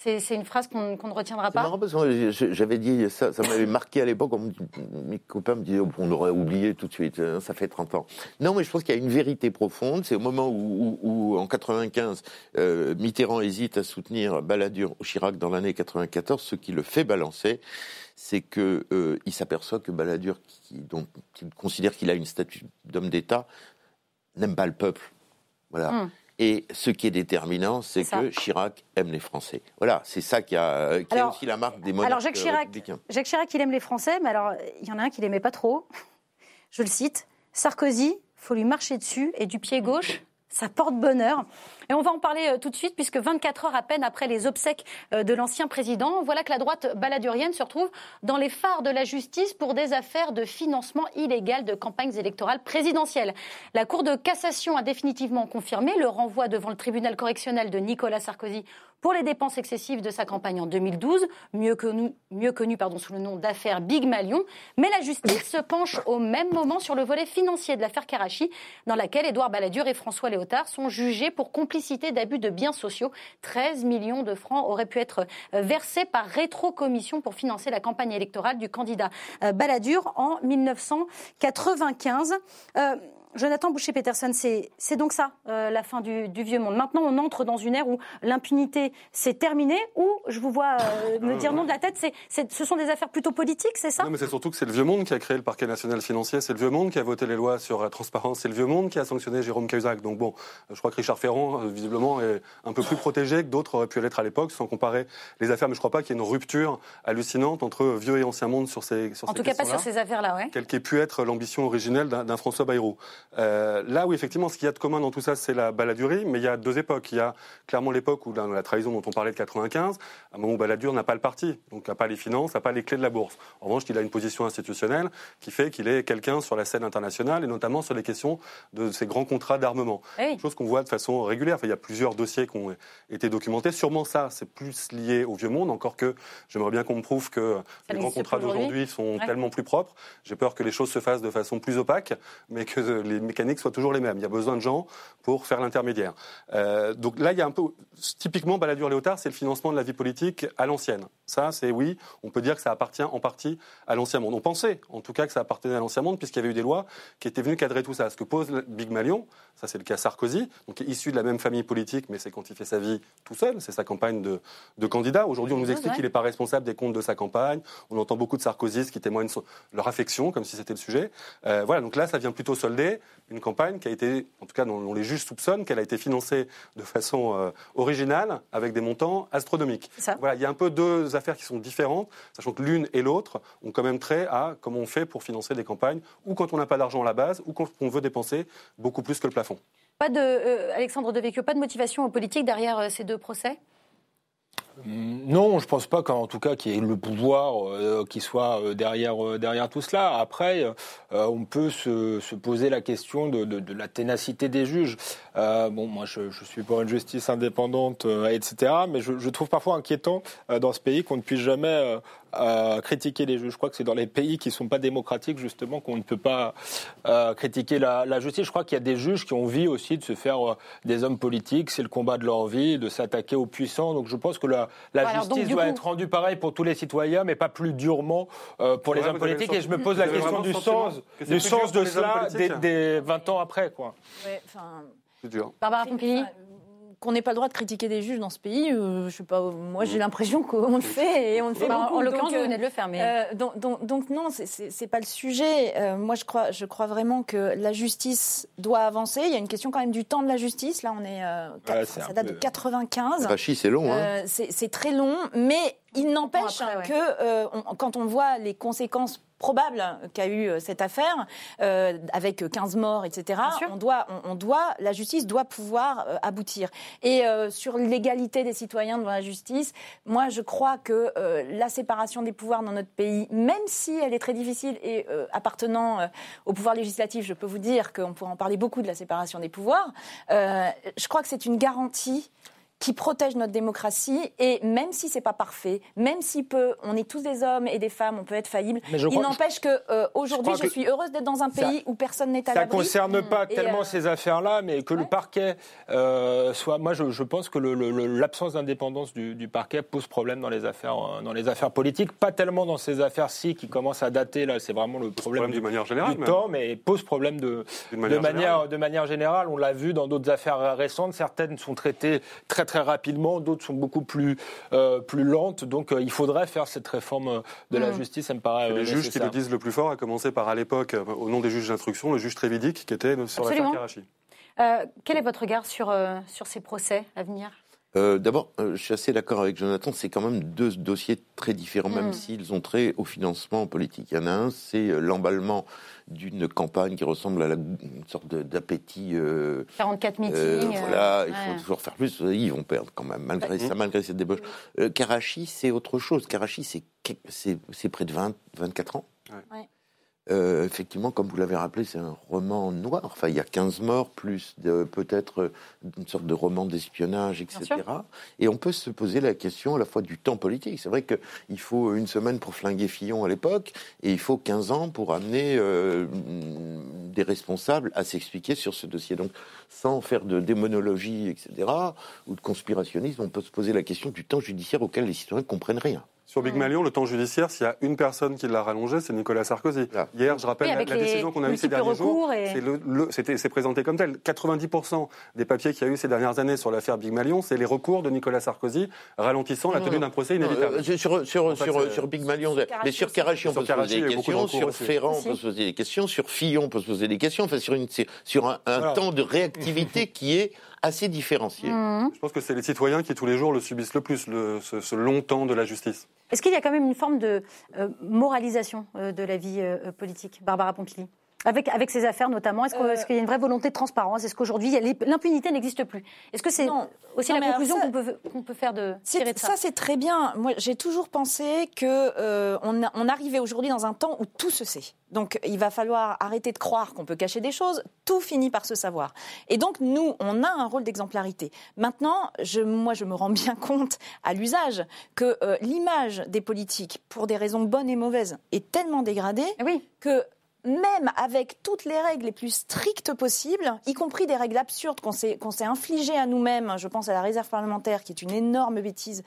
C'est une phrase qu'on ne retiendra pas. Marrant parce que j'avais dit ça, ça m'avait marqué à l'époque. Mes copains me disaient oh, on aurait oublié tout de suite, hein, ça fait 30 ans. Non, mais je pense qu'il y a une vérité profonde. C'est au moment où, en 95, euh, Mitterrand hésite à soutenir Balladur ou Chirac dans l'année 94, ce qui le fait balancer, c'est qu'il euh, s'aperçoit que Balladur, qui, donc, considère qu'il a une statue d'homme d'État, n'aime pas le peuple. Voilà. Hum. Et ce qui est déterminant, c'est que Chirac aime les Français. Voilà, c'est ça qui a, aussi la marque des monarques alors Jacques Chirac, Jacques Chirac, il aime les Français, mais alors il y en a un qui l'aimait pas trop. Je le cite Sarkozy, faut lui marcher dessus et du pied gauche, ça porte bonheur. Et on va en parler euh, tout de suite, puisque 24 heures à peine après les obsèques euh, de l'ancien président, voilà que la droite baladurienne se retrouve dans les phares de la justice pour des affaires de financement illégal de campagnes électorales présidentielles. La Cour de cassation a définitivement confirmé le renvoi devant le tribunal correctionnel de Nicolas Sarkozy pour les dépenses excessives de sa campagne en 2012, mieux connu, mieux connu sous le nom d'affaire Big Malion. Mais la justice se penche au même moment sur le volet financier de l'affaire Karachi, dans laquelle Édouard Balladur et François Léotard sont jugés pour complicité d'abus de biens sociaux. 13 millions de francs auraient pu être euh, versés par rétrocommission pour financer la campagne électorale du candidat euh, Balladur en 1995. Jonathan Boucher-Peterson, c'est donc ça, euh, la fin du, vieux monde. Maintenant, on entre dans une ère où l'impunité s'est terminée, où, je vous vois euh, me dire non de la tête, ce sont des affaires plutôt politiques, c'est ça? Non, mais c'est surtout que c'est le vieux monde qui a créé le parquet national financier, c'est le vieux monde qui a voté les lois sur la transparence, c'est le vieux monde qui a sanctionné Jérôme Cahuzac. Donc bon, je crois que Richard Ferrand, euh, visiblement, est un peu plus protégé que d'autres auraient pu l'être à l'époque, sans comparer les affaires. Mais je ne crois pas qu'il y ait une rupture hallucinante entre vieux et ancien monde sur ces, sur en tout cas, pas sur ces affaires-là, ouais. Quelle qu'ait pu être l'ambition originelle d'un François Bayrou. Euh, là où effectivement, ce qu'il y a de commun dans tout ça, c'est la baladurie, mais il y a deux époques. Il y a clairement l'époque où dans la trahison dont on parlait de 95, à un moment où Balladur n'a pas le parti, donc n'a pas les finances, n'a pas les clés de la bourse. En revanche, il a une position institutionnelle qui fait qu'il est quelqu'un sur la scène internationale et notamment sur les questions de ces grands contrats d'armement. Eh Chose qu'on voit de façon régulière. il y a plusieurs dossiers qui ont été documentés. Sûrement ça, c'est plus lié au vieux monde, encore que j'aimerais bien qu'on me prouve que les grands contrats d'aujourd'hui sont tellement plus propres. J'ai peur que les choses se fassent de façon plus opaque, mais que les mécaniques soient toujours les mêmes. Il y a besoin de gens pour faire l'intermédiaire. Euh, donc là, il y a un peu, typiquement, Balladur-Léotard, c'est le financement de la vie politique à l'ancienne. Ça, c'est oui, on peut dire que ça appartient en partie à l'ancien monde. On pensait, en tout cas, que ça appartenait à l'ancien monde, puisqu'il y avait eu des lois qui étaient venues cadrer tout ça. Ce que pose Big Malion, ça c'est le cas Sarkozy, donc issu de la même famille politique, mais c'est quand il fait sa vie tout seul, c'est sa campagne de, de candidat. Aujourd'hui, on nous explique qu'il n'est pas responsable des comptes de sa campagne. On entend beaucoup de Sarkozys qui témoignent leur affection, comme si c'était le sujet. Euh, voilà, donc là, ça vient plutôt solder une campagne qui a été, en tout cas dont, les juges soupçonnent qu'elle a été financée de façon euh, originale avec des montants astronomiques. Voilà, il y a un peu deux affaires qui sont différentes, sachant que l'une et l'autre ont quand même trait à comment on fait pour financer des campagnes, ou quand on n'a pas d'argent à la base, ou quand on veut dépenser beaucoup plus que le plafond. Pas de, euh, Alexandre Devecchio, pas de motivation politique derrière euh, ces deux procès? Non, je pense pas qu'en tout cas qu'il y ait le pouvoir euh, qui soit euh, derrière euh, derrière tout cela. Après, on peut se, se, poser la question de, de, de, la ténacité des juges. bon, moi, je, je, suis pour une justice indépendante, etc. Mais je, je, trouve parfois inquiétant dans ce pays qu'on ne puisse jamais critiquer les juges. Je crois que c'est dans les pays qui ne sont pas démocratiques, justement, qu'on ne peut pas critiquer la, la, justice. Je crois qu'il y a des juges qui ont envie aussi de se faire des hommes politiques. C'est le combat de leur vie, de s'attaquer aux puissants. Donc je pense que la, la justice doit être rendue pareil pour tous les citoyens, mais pas plus durement euh, pour les hommes politiques. Et je me pose la question du sens, du sens de cela des, des, 20 ans après. Quoi. Ouais, c'est dur. Barbara Pompili qu'on n'ait pas le droit de critiquer des juges dans ce pays, euh, je sais pas, moi j'ai l'impression qu'on le fait et on le fait bah, En l'occurrence, vous venez de le faire, mais euh, donc, donc, donc, non, c'est pas le sujet. Euh, moi, je crois, je crois vraiment que la justice doit avancer. Il y a une question quand même du temps de la justice. Là, on est, ça date de 95. c'est long. Hein. c'est très long, mais il n'empêche que quand on voit les conséquences probable qu'a eu euh, cette affaire, euh, avec 15 morts, etc. On doit, on, doit, la justice doit pouvoir euh, aboutir. Et sur l'égalité des citoyens devant la justice, moi, je crois que la séparation des pouvoirs dans notre pays, même si elle est très difficile et appartenant au pouvoir législatif, je peux vous dire qu'on pourrait en parler beaucoup de la séparation des pouvoirs. je crois que c'est une garantie qui protège notre démocratie. Et même si c'est pas parfait, même si peut, on est tous des hommes et des femmes, on peut être faillible. il n'empêche que euh, aujourd'hui, je, suis heureuse d'être dans un pays où personne n'est à l'abri. Ça concerne pas tellement ces affaires-là, mais que le parquet soit. Moi, je, pense que l'absence d'indépendance du, du, parquet pose problème dans les affaires, dans les affaires politiques, pas tellement dans ces affaires-ci qui commencent à dater. Là, c'est vraiment le problème, du, manière générale, temps, mais pose problème de, manière, manière, générale. de manière générale. On l'a vu dans d'autres affaires récentes. Certaines sont traitées très très rapidement, d'autres sont beaucoup plus euh, plus lentes. Donc euh, il faudrait faire cette réforme euh, de la mm. justice. Ça me paraît. les juges qui le disent le plus fort, à commencer par à l'époque, au nom des juges d'instruction, le juge Trévidic qui était sur l'affaire Karachi. quel est votre regard sur, sur ces procès à venir? Euh, D'abord, euh, je suis assez d'accord avec Jonathan, c'est quand même deux dossiers très différents, même mm. s'ils ont trait au financement politique. Il y en a un, c'est euh, l'emballement d'une campagne qui ressemble à la, une sorte d'appétit. 44 meetings. voilà, il faut toujours faire plus, ils vont perdre quand même, malgré ça, malgré cette débauche. Karachi, c'est autre chose. Karachi, c'est près de 20, 24 ans. Ouais. Euh, effectivement, comme vous l'avez rappelé, c'est un roman noir. Enfin, il y a 15 morts, plus peut-être une sorte de roman d'espionnage, etc. Et on peut se poser la question à la fois du temps politique. C'est vrai qu'il faut une semaine pour flinguer Fillon à l'époque, et il faut 15 ans pour amener euh, des responsables à s'expliquer sur ce dossier. Donc, sans faire de démonologie, etc., ou de conspirationnisme, on peut se poser la question du temps judiciaire auquel les citoyens ne comprennent rien. Sur Big Malion, le temps judiciaire, s'il y a une personne qui l'a rallongé, c'est Nicolas Sarkozy. Ah. Hier, je rappelle la, décision qu'on a eue ces derniers jours, c'est présenté comme tel. 90% des papiers qu'il y a eu ces dernières années sur l'affaire Big Malion, c'est les recours de Nicolas Sarkozy ralentissant la tenue d'un procès inévitable. Euh, sur, sur, sur, sur, Big Malion, mais sur Karachi, on peut se poser des questions. Sur Ferrand, on peut se poser des questions. Sur Fillon, on peut se poser des questions. Enfin, sur, une, sur un, un temps de réactivité qui est assez différencié. Mmh. Je pense que c'est les citoyens qui tous les jours le subissent le plus, le, ce, long temps de la justice. Est-ce qu'il y a quand même une forme de euh, moralisation euh, de la vie euh, politique, Barbara Pompili avec, avec ces affaires notamment, est-ce qu'il y a une vraie volonté de transparence? Est-ce qu'aujourd'hui l'impunité n'existe plus? Est-ce que c'est aussi la conclusion qu'on peut, qu'on peut, faire de tirer de ça? Ça c'est très bien. Moi j'ai toujours pensé que on, on, arrivait aujourd'hui dans un temps où tout se sait. Donc il va falloir arrêter de croire qu'on peut cacher des choses. Tout finit par se savoir. Et donc nous, on a un rôle d'exemplarité. Maintenant, je, moi, je me rends bien compte à l'usage que euh, l'image des politiques, pour des raisons bonnes et mauvaises, est tellement dégradée oui. que même avec toutes les règles les plus strictes possibles, y compris des règles absurdes qu'on s'est, infligées à nous-mêmes, je pense à la réserve parlementaire, qui est une énorme bêtise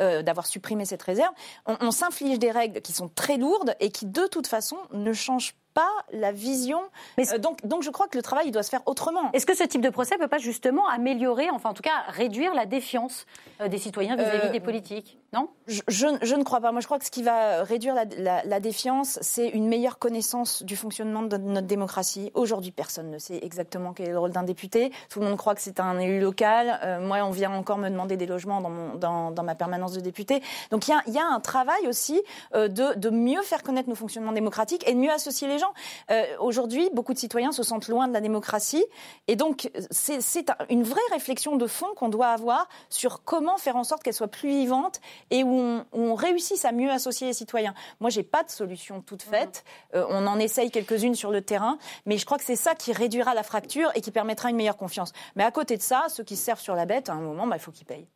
euh, d'avoir supprimé cette réserve, on, on s'inflige des règles qui sont très lourdes et qui, de toute façon, ne changent pas la vision. Mais euh, donc, donc je crois que le travail il doit se faire autrement. Est-ce que ce type de procès ne peut pas justement améliorer, enfin en tout cas réduire la défiance euh, des citoyens vis-à-vis des politiques? Je, ne crois pas. Moi je crois que ce qui va réduire la, défiance, c'est une meilleure connaissance du fonctionnement de notre démocratie. Aujourd'hui, personne ne sait exactement quel est le rôle d'un député. Tout le monde croit que c'est un élu local. Euh, moi, on vient encore me demander des logements dans, ma permanence de député. Donc il y a, un travail aussi de, de mieux faire connaître nos fonctionnements démocratiques et de mieux associer les gens. Euh, aujourd'hui, beaucoup de citoyens se sentent loin de la démocratie. Et donc, c'est une vraie réflexion de fond qu'on doit avoir sur comment faire en sorte qu'elle soit plus vivante et où on, réussisse à mieux associer les citoyens. Moi, j'ai pas de solution toute faite. Euh, on en essaye quelques-unes sur le terrain. Mais je crois que c'est ça qui réduira la fracture et qui permettra une meilleure confiance. Mais à côté de ça, ceux qui se servent sur la bête, à un moment, bah, il faut qu'ils payent.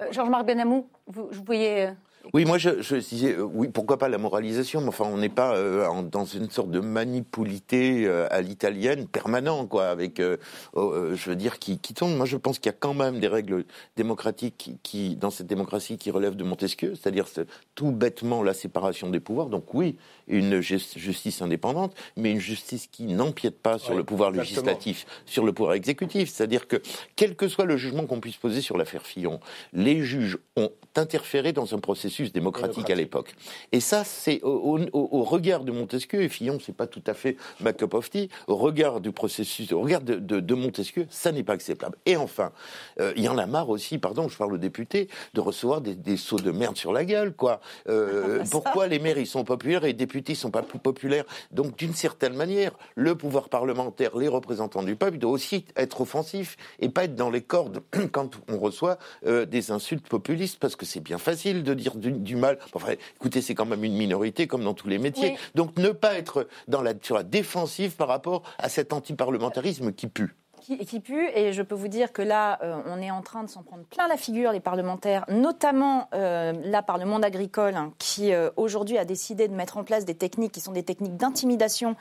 Euh, Georges-Marc Benamou, vous, vous voyez oui, moi je, je disais, euh, oui, pourquoi pas la moralisation, mais enfin on n'est pas euh, dans une sorte de manipulité euh, à l'italienne permanent, quoi, avec, oh, je veux dire, qui, qui tombe. Moi je pense qu'il y a quand même des règles démocratiques qui, dans cette démocratie, qui relèvent de Montesquieu, c'est-à-dire tout bêtement la séparation des pouvoirs. Donc oui, une justice indépendante, mais une justice qui n'empiète pas sur le pouvoir législatif, sur le pouvoir exécutif. C'est-à-dire que, quel que soit le jugement qu'on puisse poser sur l'affaire Fillon, les juges ont interféré dans un processus démocratique, à l'époque. Et ça, c'est au, regard de Montesquieu, et Fillon, c'est pas tout à fait ma cup of tea, au regard du processus, au regard de, Montesquieu, ça n'est pas acceptable. Et enfin, euh, il y en a marre aussi, pardon, je parle aux députés, de recevoir des, des sauts de merde sur la gueule, quoi. Euh, pourquoi les maires, ils sont populaires et les députés députés sont pas plus populaires? Donc, d'une certaine manière, le pouvoir parlementaire, les représentants du peuple, doit aussi être offensif et pas être dans les cordes quand on reçoit euh, des insultes populistes, parce que c'est bien facile de dire du, mal. Enfin, écoutez, c'est quand même une minorité, comme dans tous les métiers. Donc, ne pas être dans la, sur la défensive par rapport à cet antiparlementarisme qui pue. Qui, qui pue, et je peux vous dire que là, euh, on est en train de s'en prendre plein la figure, les parlementaires, notamment euh, là par le monde agricole, hein, qui euh, aujourd'hui a décidé de mettre en place des techniques qui sont des techniques d'intimidation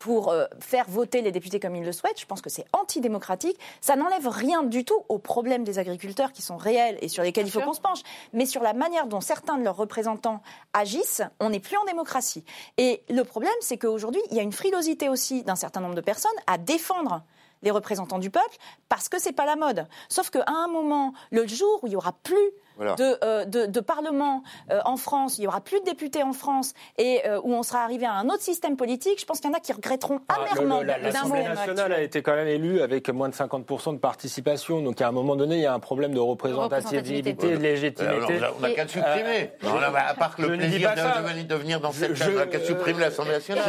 pour euh, faire voter les députés comme ils le souhaitent. Je pense que c'est antidémocratique. Ça n'enlève rien du tout aux problèmes des agriculteurs qui sont réels et sur lesquels il faut qu'on se penche. Mais sur la manière dont certains de leurs représentants agissent, on n'est plus en démocratie. Et le problème, c'est qu'aujourd'hui, il y a une frilosité aussi d'un certain nombre de personnes à défendre les représentants du peuple parce que c'est pas la mode. Sauf qu'à un moment, le jour où il y aura plus de, euh, de, de, parlement euh, en France, il y aura plus de députés en France et euh, où on sera arrivé à un autre système politique, je pense qu'il y en a qui regretteront Ah, amèrement. L'Assemblée nationale a été quand même élue avec moins de 50% de participation. Donc à un moment donné, il y a un problème de représentativité, de légitimité. Alors, on n'a qu'à supprimer. Euh, On a- à part que le plaisir de, de venir dans cette Je- salle, on n'a qu'à supprimer l'Assemblée nationale.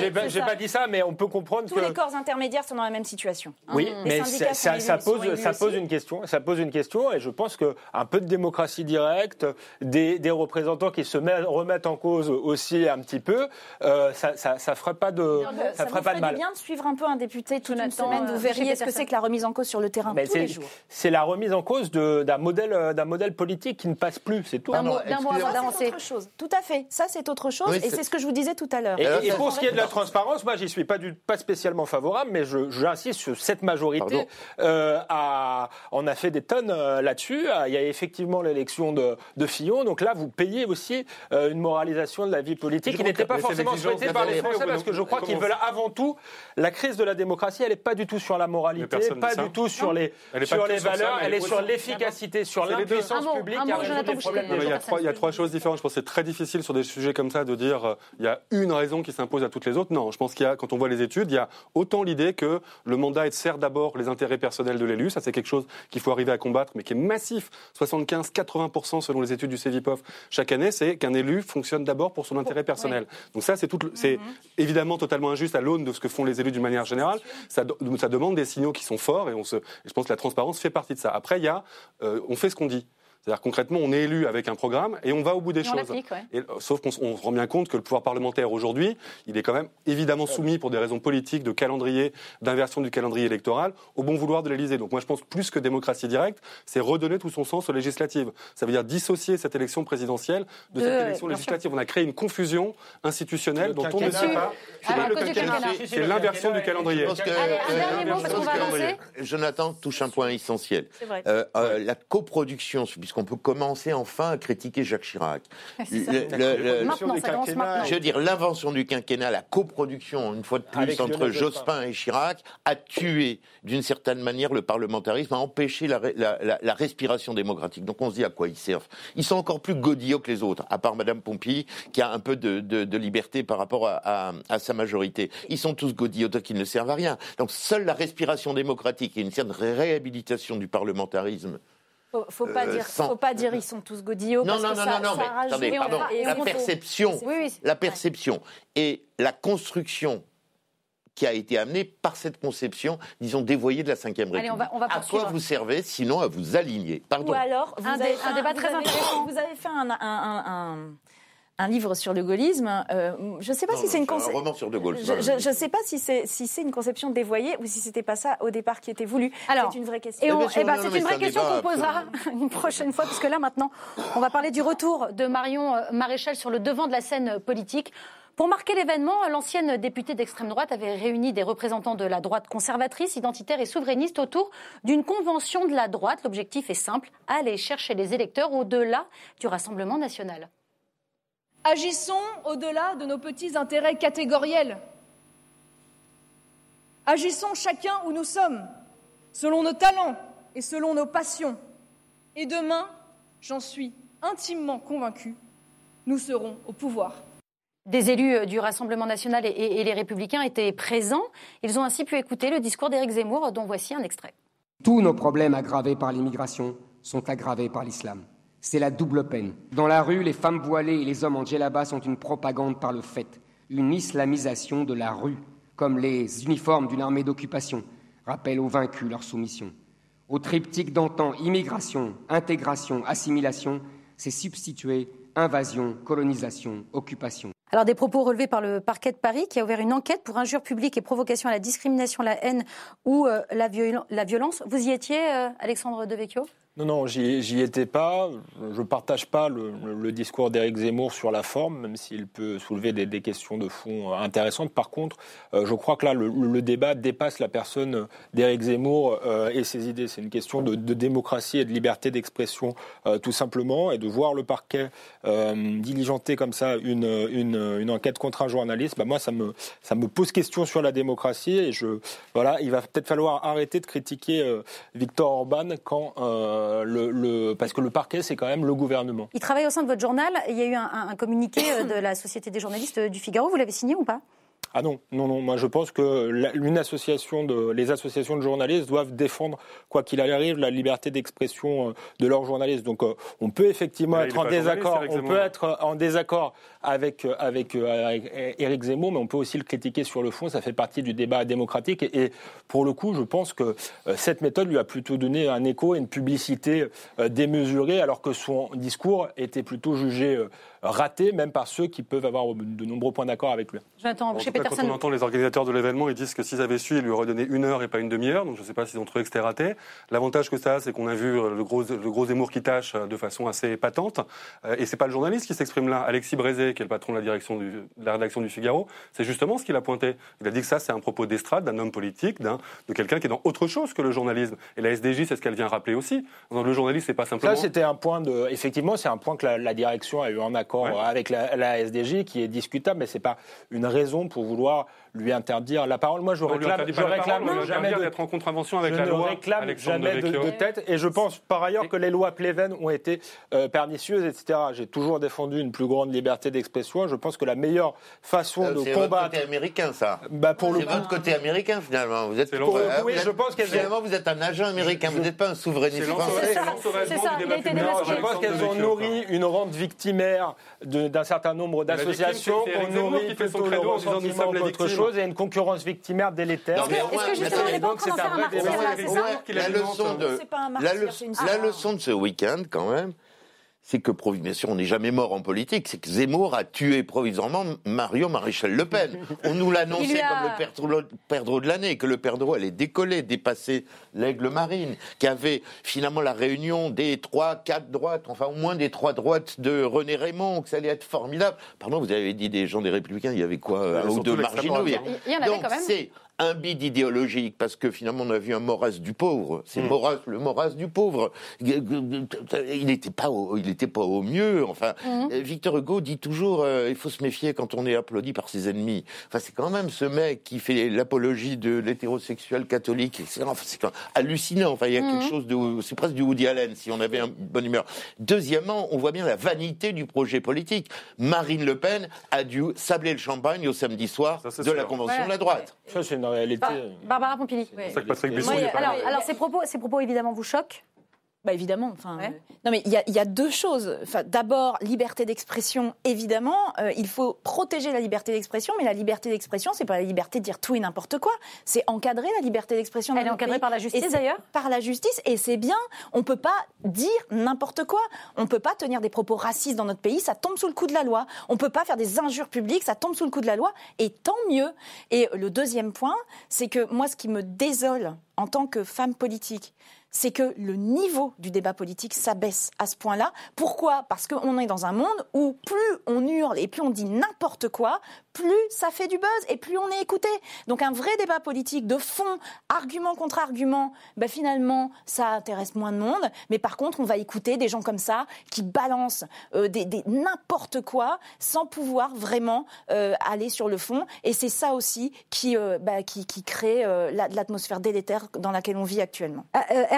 J'ai pas, pas- dit ça, mais on peut comprendre Tous que. les corps intermédiaires sont dans la même situation. hein. Oui, Les mais ça, ça pose, ça pose une question. Ça pose une question, et je pense que un peu de démocratie directe, des, des représentants qui se met- remettent en cause aussi un petit peu, euh, ça, ça, ça ferait pas de, ça, Ça ferait pas de mal. bien de suivre un peu un député toute une semaine. Vous verriez ce que c'est que la remise en cause sur le terrain Mais tous les c'est, jours. c'est la remise en cause de- d'un modèle, d'un modèle politique qui ne passe plus, c'est tout. D'un mot, autre chose. Tout à fait. Ça, c'est autre chose. Oui, et c'est- ce que je vous disais tout à l'heure. Et, et ça- pour ce qui est de la transparence, moi, j'y suis pas, du, pas spécialement favorable, mais je- j'insiste sur cette majorité. Euh, a, on a fait des tonnes euh, là-dessus. Il y a effectivement l'élection de, de Fillon. Donc là, vous payez aussi euh, une moralisation de la vie politique qui n'était pas forcément souhaitée par les. Français, parce que je crois qu'ils veulent avant tout la crise de la démocratie. Elle n'est pas du tout sur la moralité, pas du tout sur les, sur les valeurs. Elle est sur l'efficacité, sur l'impuissance publique mais il, y a trois, choses différentes. Je pense que c'est très difficile sur des sujets comme ça de dire euh, il y a une raison qui s'impose à toutes les autres. Non, je pense qu'il y a, quand on voit les études, il y a autant l'idée que le mandat sert d'abord les intérêts personnels de l'élu. Ça, c'est quelque chose qu'il faut arriver à combattre, mais qui est massif. 75-80% selon les études du CEVIPOF chaque année, c'est qu'un élu fonctionne d'abord pour son intérêt personnel. Donc ça, c'est tout c'est Mhm. évidemment totalement injuste à l'aune de ce que font les élus d'une manière générale. Ça, demande des signaux qui sont forts et, on se, je pense que la transparence fait partie de ça. Après, il y a, euh, on fait ce qu'on dit. C'est-à-dire concrètement, on est élu avec un programme et on va au bout des Et choses. ouais. Et, euh, sauf qu'on se rend bien compte que le pouvoir parlementaire aujourd'hui, il est quand même évidemment soumis pour des raisons politiques, de calendrier, d'inversion du calendrier électoral, au bon vouloir de l'Élysée. Donc moi je pense que plus que démocratie directe, c'est redonner tout son sens aux législatives. Ça veut dire dissocier cette élection présidentielle de, De- cette élection sûr. législative. On a créé une confusion institutionnelle Le dont on ne sait pas. C'est- l'inversion du calendrier. Jonathan touche un point essentiel. C'est vrai. Euh, euh, La coproduction, puisqu'on peut commencer enfin à critiquer Jacques Chirac. C'est ça. Le- le- le- Maintenant, ça commence maintenant. Je veux dire, l'invention du quinquennat, la coproduction, une fois de plus, Avec entre Jospin. Jospin et Chirac, a tué, d'une certaine manière, le parlementarisme, a empêché la, ré- la- la- la respiration démocratique. Donc on se dit à quoi ils servent? Ils sont encore plus godillots que les autres, à part Madame Pompili, qui a un peu de, de- de liberté par rapport à, à- à sa majorité. Ils sont tous godillots qui ne servent à rien. Donc seule la respiration démocratique et une certaine réhabilitation du parlementarisme Faut, faut pas Euh, dire, sans- faut pas dire ils sont tous godillots. non, parce non, que non, ça, non, non, ça mais rajoute- attendez, on pardon, la on- perception, Oui, oui. la perception et la construction qui a été amenée par cette conception, disons, dévoyée de la Ve République. Allez, on va- on va à quoi vous servez sinon à vous aligner? Pardon. Ou alors, vous Un avez fait un débat très intéressant. Vous avez fait un, un- un- livre sur le gaullisme. euh, je ne sais pas Non, si c'est une un conception. roman sur De Gaulle. Je ne sais pas si c'est si c'est une conception dévoyée ou si c'était pas ça au départ qui était voulu. Alors, c'est une vraie question. Et on- sûr, eh ben, c'est une vraie question qu'on posera une prochaine fois, puisque là maintenant, on va parler du retour de Marion euh, Maréchal sur le devant de la scène euh, politique. Pour marquer l'événement, l'ancienne députée d'extrême droite avait réuni des représentants de la droite conservatrice, identitaire et souverainiste autour d'une convention de la droite. L'objectif est simple, aller chercher les électeurs au-delà du Rassemblement national. Agissons au-delà de nos petits intérêts catégoriels. Agissons chacun où nous sommes, selon nos talents et selon nos passions. Et demain, j'en suis intimement convaincu, nous serons au pouvoir. Des élus euh, du Rassemblement national et, et- et les Républicains étaient présents. Ils ont ainsi pu écouter le discours d'Éric Zemmour, dont voici un extrait. Tous nos problèmes aggravés par l'immigration sont aggravés par l'islam. C'est la double peine. Dans la rue, les femmes voilées et les hommes en djellaba sont une propagande par le fait, une islamisation de la rue, comme les uniformes d'une armée d'occupation rappellent aux vaincus leur soumission. Au triptyque d'antan immigration, intégration, assimilation, s'est substitué invasion, colonisation, occupation. Alors des propos relevés par le parquet de Paris qui a ouvert une enquête pour injure publique et provocation à la discrimination, la haine ou euh, la, la, violence. Vous y étiez, euh, Alexandre Devecchio? Non, non, j'y étais pas. Je ne partage pas le, discours d'Éric Zemmour sur la forme, même s'il peut soulever des, questions de fond euh, intéressantes. Par contre, je crois que là, le, débat dépasse la personne d'Éric Zemmour et ses idées. C'est une question de, démocratie et de liberté d'expression, tout simplement, et de voir le parquet diligenter comme ça une, enquête contre un journaliste. Bah, moi, ça me, ça me pose question sur la démocratie. Et je, voilà, il va peut-être falloir arrêter de critiquer Victor Orban quand euh, le, parce que le parquet, c'est quand même le gouvernement. Il travaille au sein de votre journal. Il y a eu un, communiqué euh, de la Société des journalistes du Figaro. Vous l'avez signé ou pas? Ah non, non, non. Moi, je pense que association de, les associations de journalistes doivent défendre, quoi qu'il arrive, la liberté d'expression euh, de leurs journalistes. Donc, on peut effectivement être en désaccord. On peut être en désaccord avec, avec, Éric Zemmour, mais on peut aussi le critiquer sur le fond. Ça fait partie du débat démocratique. Et, pour le coup, je pense que cette méthode lui a plutôt donné un écho et une publicité démesurée, alors que son discours était plutôt jugé raté, même par ceux qui peuvent avoir de nombreux points d'accord avec lui. J'attends, chez Quand on entend les organisateurs de l'événement, ils disent que s'ils avaient su, ils lui auraient donné une heure et pas une demi-heure. Donc je ne sais pas s'ils ont trouvé que c'était raté. L'avantage que ça a, c'est qu'on a vu euh, le gros, le gros Zemmour qui tâche euh, de façon assez patente. Euh, et c'est pas le journaliste qui s'exprime là. Alexis Brézé, qui est le patron de la, direction de la rédaction du Figaro, c'est justement ce qu'il a pointé. Il a dit que ça, c'est un propos d'estrade, d'un homme politique, d'un, de quelqu'un qui est dans autre chose que le journalisme. Et la SDJ, c'est ce qu'elle vient rappeler aussi. le journaliste, c'est pas simplement. Ça, c'était un point de. Effectivement, c'est un point que la, direction a eu en accord avec la, la SDG qui est discutable, mais ce n'est pas une raison pour vouloir lui interdire la parole. Moi, je réclame, je réclame jamais d'être en contravention avec la loi. Je ne réclame jamais de, tête, et je pense par ailleurs que les lois Pleven ont été euh, pernicieuses, etc. J'ai toujours défendu une plus grande liberté d'expression. Je pense que la meilleure façon euh, de combattre. C'est côté américain, ça. Bah, pour c'est votre côté américain finalement. Vous êtes. oui, je pense qu'elles finalement vous êtes un agent américain. Vous n'êtes pas un souverainiste français. C'est ça. Il a été Je pense qu'elles ont nourri une rente victimaire d'un certain nombre d'associations. On nourrit plutôt le ressentiment d'autre chose et une concurrence victimaire délétère. Est-ce que justement, on un de la leçon de ce week-end, quand même, c'est que bien sûr, on n'est jamais mort en politique, c'est que Zemmour a tué provisoirement Marion Maréchal Le Pen. On nous l'annonçait comme le perdreau de l'année, que le perdreau allait décoller, dépasser l'aigle marine, qui avait finalement la réunion des trois, quatre droites, enfin au moins des trois droites de René Raymond, que ça allait être formidable. Pardon, vous avez dit des gens des Républicains, il y avait quoi Un ou deux marginaux. Il y en avait quand même un bid idéologique, parce que finalement on a vu un Maurras du pauvre. C'est mm. le Maurras du pauvre. Il n'était pas, au, il pas au mieux. Enfin, mm. Victor Hugo dit toujours euh, il faut se méfier quand on est applaudi par ses ennemis. Enfin, c'est quand même ce mec qui fait l'apologie de l'hétérosexuel catholique. C'est hallucinant. Enfin, il y a quelque mm. chose de, c'est presque du Woody Allen si on avait une bonne humeur. Deuxièmement, on voit bien la vanité du projet politique. Marine Le Pen a dû sabler le champagne au samedi soir de la convention de la droite. Ça, réalité. Barbara Pompili. alors, ces, propos, ces propos, évidemment, vous choquent bah évidemment. Enfin, euh, non mais il y, a, deux choses. Enfin, d'abord, liberté d'expression. Évidemment, euh, il faut protéger la liberté d'expression, mais la liberté d'expression, c'est pas la liberté de dire tout et n'importe quoi. C'est encadrer la liberté d'expression. Elle est encadrée par la justice d'ailleurs. Par la justice, et c'est bien. On peut pas dire n'importe quoi. On peut pas tenir des propos racistes dans notre pays. Ça tombe sous le coup de la loi. On peut pas faire des injures publiques. Ça tombe sous le coup de la loi. Et tant mieux. Et le deuxième point, c'est que moi, ce qui me désole en tant que femme politique, c'est que le niveau du débat politique s'abaisse à ce point-là. Pourquoi? Parce qu'on est dans un monde où plus on hurle et plus on dit n'importe quoi, plus ça fait du buzz et plus on est écouté. Donc un vrai débat politique de fond, argument contre argument, ben finalement ça intéresse moins de monde. Mais par contre, on va écouter des gens comme ça qui balancent euh, des, n'importe quoi sans pouvoir vraiment euh, aller sur le fond. Et c'est ça aussi qui, euh, bah, qui, crée l'atmosphère délétère dans laquelle on vit actuellement.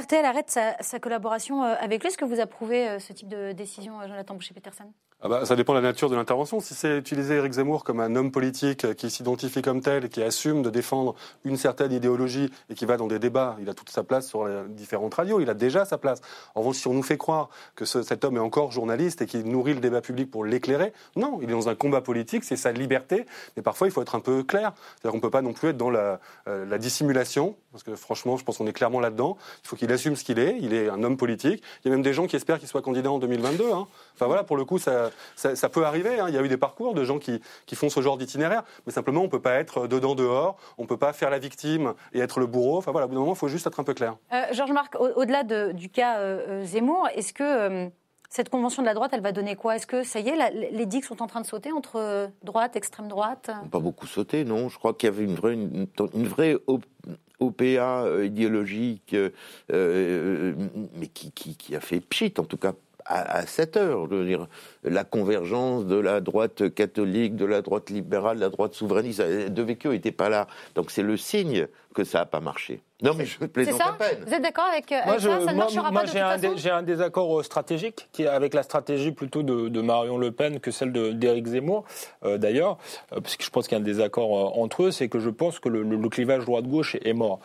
RTL arrête sa, collaboration euh, avec lui. Est-ce que vous approuvez euh, ce type de décision, euh, Jonathan Boucher-Peterson ah bah, Ça dépend de la nature de l'intervention. Si c'est utiliser Eric Zemmour comme un homme politique qui s'identifie comme tel et qui assume de défendre une certaine idéologie et qui va dans des débats, il a toute sa place sur les différentes radios, il a déjà sa place. En revanche, si on nous fait croire que cet homme est encore journaliste et qu'il nourrit le débat public pour l'éclairer, non, il est dans un combat politique, c'est sa liberté, mais parfois il faut être un peu clair. C'est-à-dire qu'on ne peut pas non plus être dans la, la dissimulation, parce que franchement, je pense qu'on est clairement là-dedans. Il faut qu'il assume ce qu'il est. Il est un homme politique. Il y a même des gens qui espèrent qu'il soit candidat en 2022. Hein. Enfin voilà, pour le coup, ça, ça, ça, peut arriver. Hein. Il y a eu des parcours de gens qui, qui font ce genre d'itinéraire, mais simplement, on ne peut pas être dedans, dehors, on ne peut pas faire la victime et être le bourreau. Enfin voilà, au bout d'un moment, il faut juste être un peu clair. Georges Marc, au-delà du cas Zemmour, est-ce que cette convention de la droite, elle va donner quoi? Est-ce que ça y est, les digues sont en train de sauter entre droite, extrême droite? Pas beaucoup sauté, non? Je crois qu'il y avait une vraie, une, vraie OPA euh, idéologique, euh, euh, mais qui, qui, a fait pchit, en tout cas à, cette heure. Je veux dire, la convergence de la droite catholique, de la droite libérale, de la droite souverainiste. De Vecchio n'était pas là. Donc c'est le signe que ça n'a pas marché. Non, mais je plaisante à peine. Vous êtes d'accord avec, euh, ça Ça ne marchera moi, pas J'ai un, désaccord euh, stratégique qui est avec la stratégie plutôt de, Marion Le Pen que celle d'Éric Zemmour, euh, d'ailleurs, parce que je pense qu'il y a un désaccord entre eux, c'est que je pense que le, clivage droite-gauche est, mort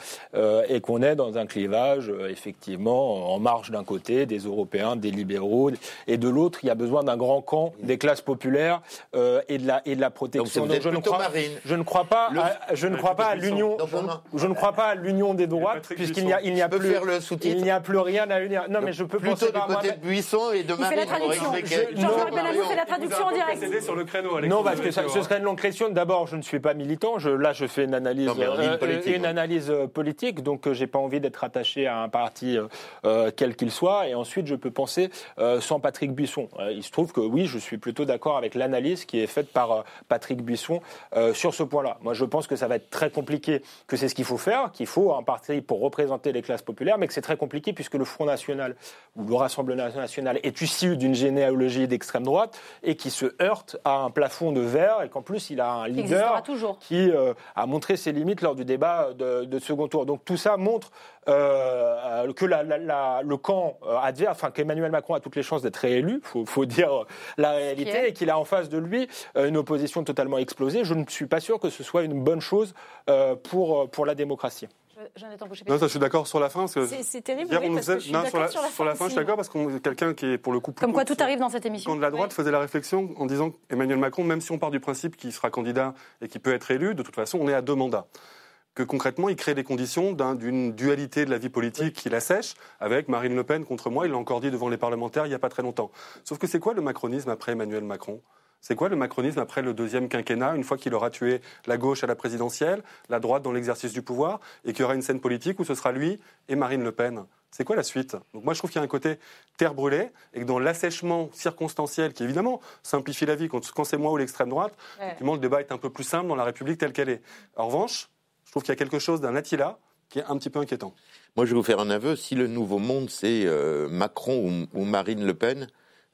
et qu'on est dans un clivage effectivement en marge d'un côté des Européens, des libéraux, et de l'autre, il y a besoin d'un grand camp des classes populaires et de la et de la protection. Donc, je, ne crois, je ne crois pas, à, je ne crois pas à l'union. Je ne crois pas à l'union des droites, puisqu'il n'y a, il n'y a plus, il n'y a plus rien à unir. Non, mais je peux plutôt du côté de Buisson et de Marine. Il fait la traduction. Jean-Marc Benamou fait la traduction en direct. sur le créneau. Non, parce que ce serait une longue question. D'abord, je ne suis pas militant. Je, là, je fais une analyse, euh, une analyse euh, politique, donc euh, j'ai pas envie d'être attaché à un parti quel qu'il soit. Et ensuite, je peux penser sans Patrick Buisson. il se trouve que oui, je suis plutôt d'accord avec l'analyse qui est faite par Patrick Buisson sur ce point-là. Moi, je pense que ça va être très compliqué, que c'est ce qu'il faut faire, qu'il faut un parti pour représenter les classes populaires, mais que c'est très compliqué puisque le Front National ou le Rassemblement National est issu d'une généalogie d'extrême droite et qui se heurte à un plafond de verre et qu'en plus il a un leader qui euh, a montré ses limites lors du débat de, second tour. Donc tout ça montre euh, que le camp euh, adverse, enfin qu'Emmanuel Macron a toutes les chances d'être réélu, il faut, dire la réalité, et qu'il a en face de lui une opposition totalement explosée. Je ne suis pas sûr que ce soit une bonne chose pour, pour la démocratie. Non, ça, je suis d'accord sur la fin. C'est terrible. parce que je suis sur, la, sur, la, sur la fin, je suis d'accord parce qu'on quelqu'un qui est pour le coup. Comme quoi, tout arrive dans cette émission. Quand de la droite faisait la réflexion en disant Emmanuel Macron, même si on part du principe qu'il sera candidat et qu'il peut être élu, de toute façon, on est à deux mandats que concrètement, il crée des conditions d'une dualité de la vie politique qui l'assèche, avec Marine Le Pen contre moi, il l'a encore dit devant les parlementaires il n'y a pas très longtemps. Sauf que c'est quoi le macronisme après Emmanuel Macron? C'est quoi le macronisme après le deuxième quinquennat, une fois qu'il aura tué la gauche à la présidentielle, la droite dans l'exercice du pouvoir, et qu'il y aura une scène politique où ce sera lui et Marine Le Pen? C'est quoi la suite? Donc moi je trouve qu'il y a un côté terre brûlée et que dans l'assèchement circonstanciel qui évidemment simplifie la vie quand, c'est moi ou l'extrême droite, le débat est un peu plus simple dans la République telle qu'elle est. En revanche, je trouve qu'il y a quelque chose d'un Attila qui est un petit peu inquiétant. Moi je vais vous faire un aveu, si le nouveau monde c'est euh, Macron ou, Marine Le Pen,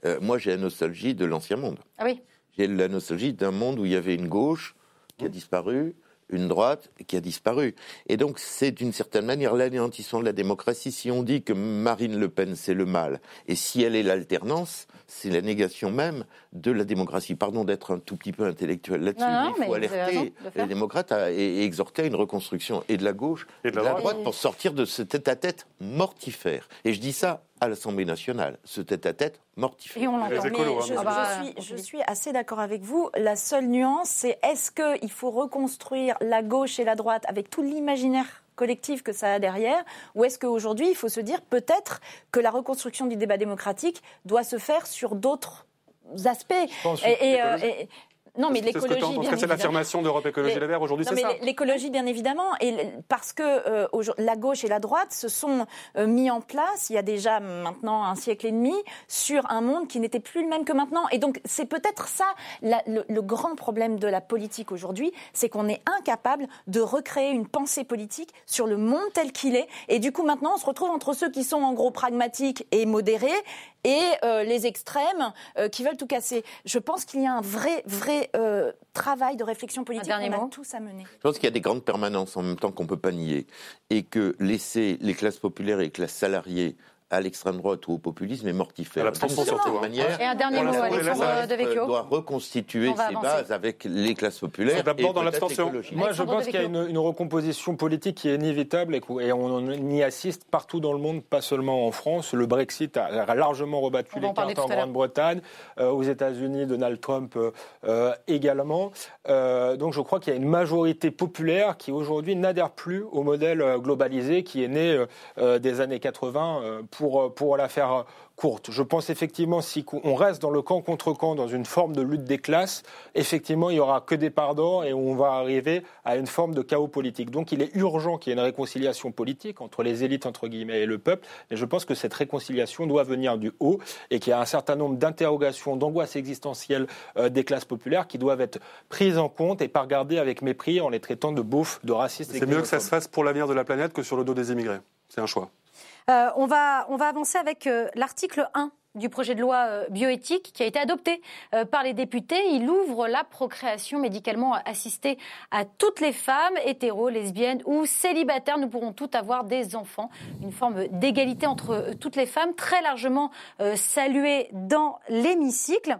euh, moi j'ai la nostalgie de l'ancien monde. Ah oui j'ai la nostalgie d'un monde où il y avait une gauche qui a disparu, une droite qui a disparu. Et donc, c'est d'une certaine manière l'anéantissement de la démocratie. Si on dit que Marine Le Pen, c'est le mal, et si elle est l'alternance, c'est la négation même de la démocratie. Pardon d'être un tout petit peu intellectuel là-dessus, mais il faut alerter les démocrates et, exhorter à une reconstruction et de la gauche et de la, droite pour sortir de ce tête-à-tête mortifère. Et je dis ça à l'Assemblée nationale, ce tête-à-tête mortifère. Et on l'entend. Je, ah bah, je, suis, assez d'accord avec vous. La seule nuance, c'est est-ce qu'il faut reconstruire la gauche et la droite avec tout l'imaginaire collectif que ça a derrière Ou est-ce qu'aujourd'hui, il faut se dire peut-être que la reconstruction du débat démocratique doit se faire sur d'autres aspects et, non, mais l'écologie. c'est l'affirmation d'Europe Écologie Les Verts aujourd'hui, c'est ça. L'écologie, bien évidemment, et parce que euh, la gauche et la droite se sont euh, mis en place il y a déjà maintenant un siècle et demi sur un monde qui n'était plus le même que maintenant. Et donc, c'est peut-être ça le, grand problème de la politique aujourd'hui, c'est qu'on est incapable de recréer une pensée politique sur le monde tel qu'il est. Et du coup, maintenant, on se retrouve entre ceux qui sont en gros pragmatiques et modérés et euh, les extrêmes qui veulent tout casser. Je pense qu'il y a un vrai, vrai euh, travail de réflexion politique qu'on a tous à mener. Je pense qu'il y a des grandes permanences en même temps qu'on ne peut pas nier et que laisser les classes populaires et les classes salariées à l'extrême droite ou au populisme est mortifère. D'une certaine manière, et un dernier mot, Alexandre Devecchio. doit reconstituer ses bases avec les classes populaires. D'abord dans l'abstention. Moi, je pense qu'il y a une, recomposition politique qui est inévitable et, on y assiste partout dans le monde, pas seulement en France. Le Brexit a largement rebattu les cartes en Grande-Bretagne, euh, aux États-Unis, Donald Trump euh, euh, également. donc, je crois qu'il y a une majorité populaire qui aujourd'hui n'adhère plus au modèle globalisé qui est né des années 80 pour, pour la faire courte. Je pense effectivement, si on reste dans le camp contre camp, dans une forme de lutte des classes, effectivement, il n'y aura que des pardons et on va arriver à une forme de chaos politique. Donc il est urgent qu'il y ait une réconciliation politique entre les élites, entre guillemets, et le peuple. Mais je pense que cette réconciliation doit venir du haut et qu'il y a un certain nombre d'interrogations, d'angoisses existentielles euh, des classes populaires qui doivent être prises en compte et pas regardées avec mépris en les traitant de beaufs, de racistes. C'est mieux que ça se fasse pour l'avenir de la planète que sur le dos des immigrés. C'est un choix. Euh, on, va, avancer avec euh, l'article 1 du projet de loi euh, bioéthique qui a été adopté par les députés. Il ouvre la procréation médicalement assistée à toutes les femmes, hétéros, lesbiennes ou célibataires. Nous pourrons toutes avoir des enfants. Une forme d'égalité entre toutes les femmes, très largement saluée dans l'hémicycle.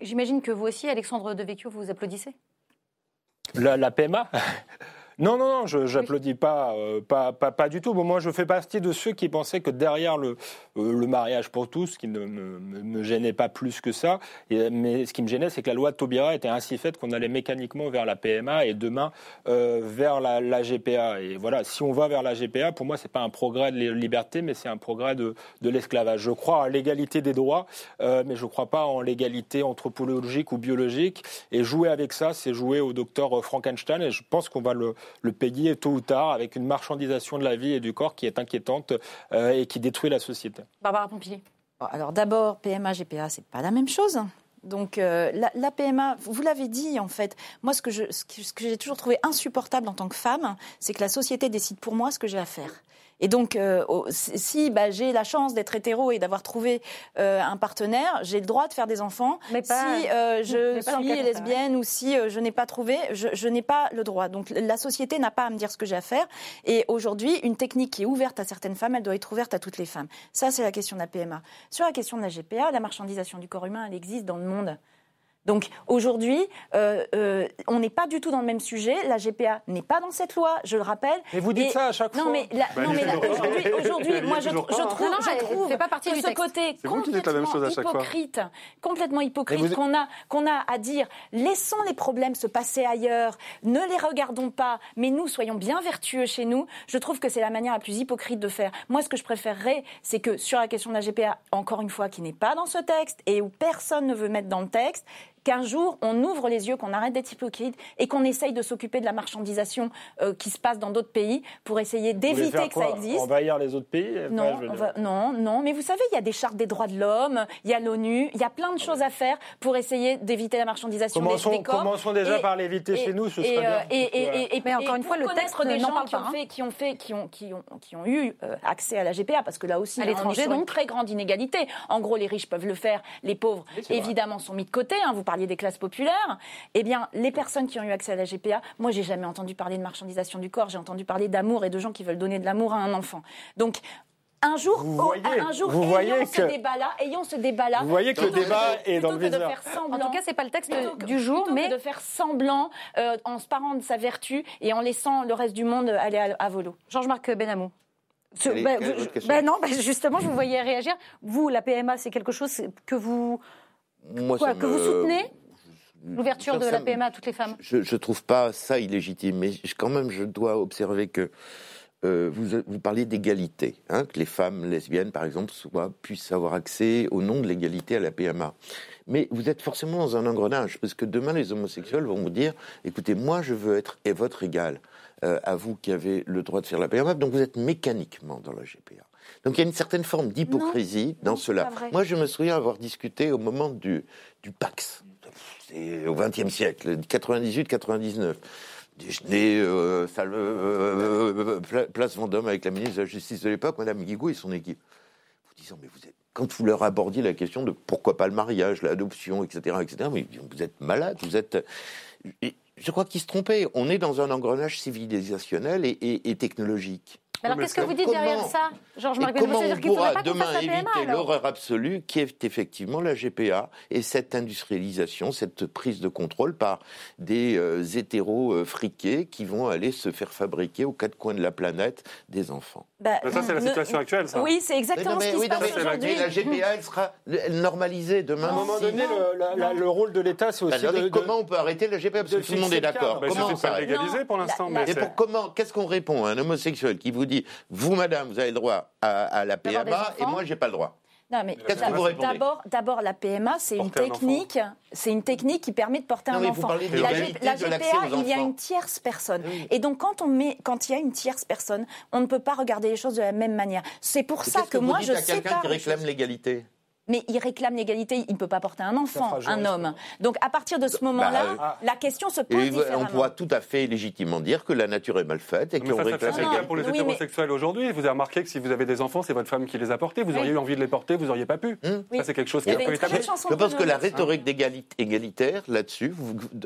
J'imagine que vous aussi, Alexandre Devecchio, vous applaudissez la, la PMA non, non, non, je n'applaudis pas, euh, pas, pas, pas, du tout. moi, je fais partie de ceux qui pensaient que derrière le, euh, le mariage pour tous, qui ne me, me, gênait pas plus que ça, et, mais ce qui me gênait, c'est que la loi de Taubira était ainsi faite qu'on allait mécaniquement vers la PMA et demain euh, vers la, la, GPA. Et voilà, si on va vers la GPA, pour moi, c'est pas un progrès de liberté, mais c'est un progrès de, de l'esclavage. Je crois à l'égalité des droits, mais je ne crois pas en l'égalité anthropologique ou biologique. Et jouer avec ça, c'est jouer au docteur Frankenstein. Et je pense qu'on va le le pays tôt ou tard avec une marchandisation de la vie et du corps qui est inquiétante euh, et qui détruit la société. Barbara Pompili. Alors d'abord, PMA, GPA, c'est pas la même chose. Donc euh, la, PMA, vous l'avez dit en fait, moi ce que, ce que j'ai toujours trouvé insupportable en tant que femme, c'est que la société décide pour moi ce que j'ai à faire. Et donc, euh, si bah, j'ai la chance d'être hétéro et d'avoir trouvé euh, un partenaire, j'ai le droit de faire des enfants. Mais si euh, je suis lesbienne ou si je n'ai pas trouvé, je, je n'ai pas le droit. Donc, la société n'a pas à me dire ce que j'ai à faire. Et aujourd'hui, une technique qui est ouverte à certaines femmes, elle doit être ouverte à toutes les femmes. Ça, c'est la question de la PMA. Sur la question de la GPA, la marchandisation du corps humain, elle existe dans le monde. Donc aujourd'hui, euh, euh, on n'est pas du tout dans le même sujet. La GPA n'est pas dans cette loi, je le rappelle. Et vous dites ça à chaque non, fois. Mais non, mais aujourd'hui, moi je, je, trouve, je trouve pas partie que du ce côté complètement hypocrite, complètement hypocrite qu'on a, qu'on a à dire, laissons les problèmes se passer ailleurs, ne les regardons pas, mais nous soyons bien vertueux chez nous. Je trouve que c'est la manière la plus hypocrite de faire. Moi, ce que je préférerais, c'est que sur la question de la GPA, encore une fois, qui n'est pas dans ce texte et où personne ne veut mettre dans le texte, qu'un jour, on ouvre les yeux, qu'on arrête d'être hypocrite et qu'on essaye de s'occuper de la marchandisation euh, qui se passe dans d'autres pays pour essayer d'éviter que ça existe. Envahir les autres pays non, non, non, mais vous savez, il y a des chartes des droits de l'homme, il y a l'ONU, il y a plein de choses à faire pour essayer d'éviter la marchandisation commençons, des, corps. Commençons déjà par l'éviter chez nous, ce serait bien. Et, et, mais encore une fois, le texte des gens qui, ont hein. fait, qui ont fait, qui ont, qui ont, qui ont eu euh, accès à la GPA, parce que là aussi, à l'étranger, donc une très grande inégalité. En gros, les riches peuvent le faire, les pauvres, évidemment, sont mis de côté. Hein. Vous parliez des classes populaires eh bien, les personnes qui ont eu accès à la GPA, moi, j'ai jamais entendu parler de marchandisation du corps, j'ai entendu parler d'amour et de gens qui veulent donner de l'amour à un enfant. Donc, un jour, vous voyez, un jour vous ayons, ce débat-là, ayons ce débat-là. Vous voyez que le débat est dans le viseur. En tout cas, c'est pas le texte du jour, mais de faire semblant euh, en se parant de sa vertu et en laissant le reste du monde aller à, volo. Georges-Marc Benamou. Ben, ben non, ben justement, je vous voyais réagir. Vous, la PMA, c'est quelque chose que vous, Moi, que vous soutenez L'ouverture de la PMA à toutes les femmes Je ne trouve pas ça illégitime, mais quand même, je dois observer que euh, vous, vous parliez d'égalité, hein, que les femmes lesbiennes, par exemple, soient, puissent avoir accès au nom de l'égalité à la PMA. Mais vous êtes forcément dans un engrenage, parce que demain, les homosexuels vont vous dire, écoutez, moi, je veux être et votre égal euh, à vous qui avez le droit de faire la PMA, donc vous êtes mécaniquement dans la GPA. Donc il y a une certaine forme d'hypocrisie dans cela. Moi, je me souviens avoir discuté au moment du, du Pax c'est au XXe siècle, 98-99. Déjeuner, euh, salle, euh, place Vendôme avec la ministre de la Justice de l'époque, Madame Guigou et son équipe. Vous disant, mais vous êtes, quand vous leur abordiez la question de pourquoi pas le mariage, l'adoption, etc., etc., mais vous êtes malade, vous êtes. je crois qu'ils se trompaient. On est dans un engrenage civilisationnel et technologique. Alors qu'est-ce que vous dites derrière ça, Georges Marguerite Comment on pourra demain éviter l'horreur absolue qui est effectivement la GPA et cette industrialisation, cette prise de contrôle par des euh, hétéros euh, friqués qui vont aller se faire fabriquer aux quatre coins de la planète des enfants bah, Ça, c'est la situation actuelle, ça. Oui, c'est exactement ce qui se passe aujourd'hui. La GPA, elle sera normalisée demain. À un moment donné, le, le, rôle de l'État, c'est aussi de, Comment on peut arrêter la GPA Parce que tout le monde est d'accord. Comment ça légaliser pour l'instant. Et pour comment Qu'est-ce qu'on répond à un homosexuel qui vous dit, vous, madame, vous avez le droit à, à la PMA et moi, j'ai pas le droit. Non, mais d'abord, d'abord, la PMA, c'est une technique, c'est une technique qui permet de porter Non, un enfant. de la, la GPA, il y a une tierce personne. Et donc, quand on met, quand il y a une tierce personne, on ne peut pas regarder les choses de la même manière. C'est pour ça que, moi, je à quelqu'un sépare qui réclame l'égalité Mais il réclame l'égalité, il ne peut pas porter un enfant, un homme. Donc, à partir de ce moment-là, Bah, la question se pose Et différemment. on pourra tout à fait légitimement dire que la nature est mal faite et qu'on réclame. cas pour les Oui, mais- hétérosexuels aujourd'hui. Vous avez remarqué que si vous avez des enfants, c'est votre femme qui les a portés. Vous auriez eu envie de les porter, vous n'auriez pas pu. Ça, c'est quelque chose qui est un peu établi. Je pense que la Bruno. rhétorique égalitaire là-dessus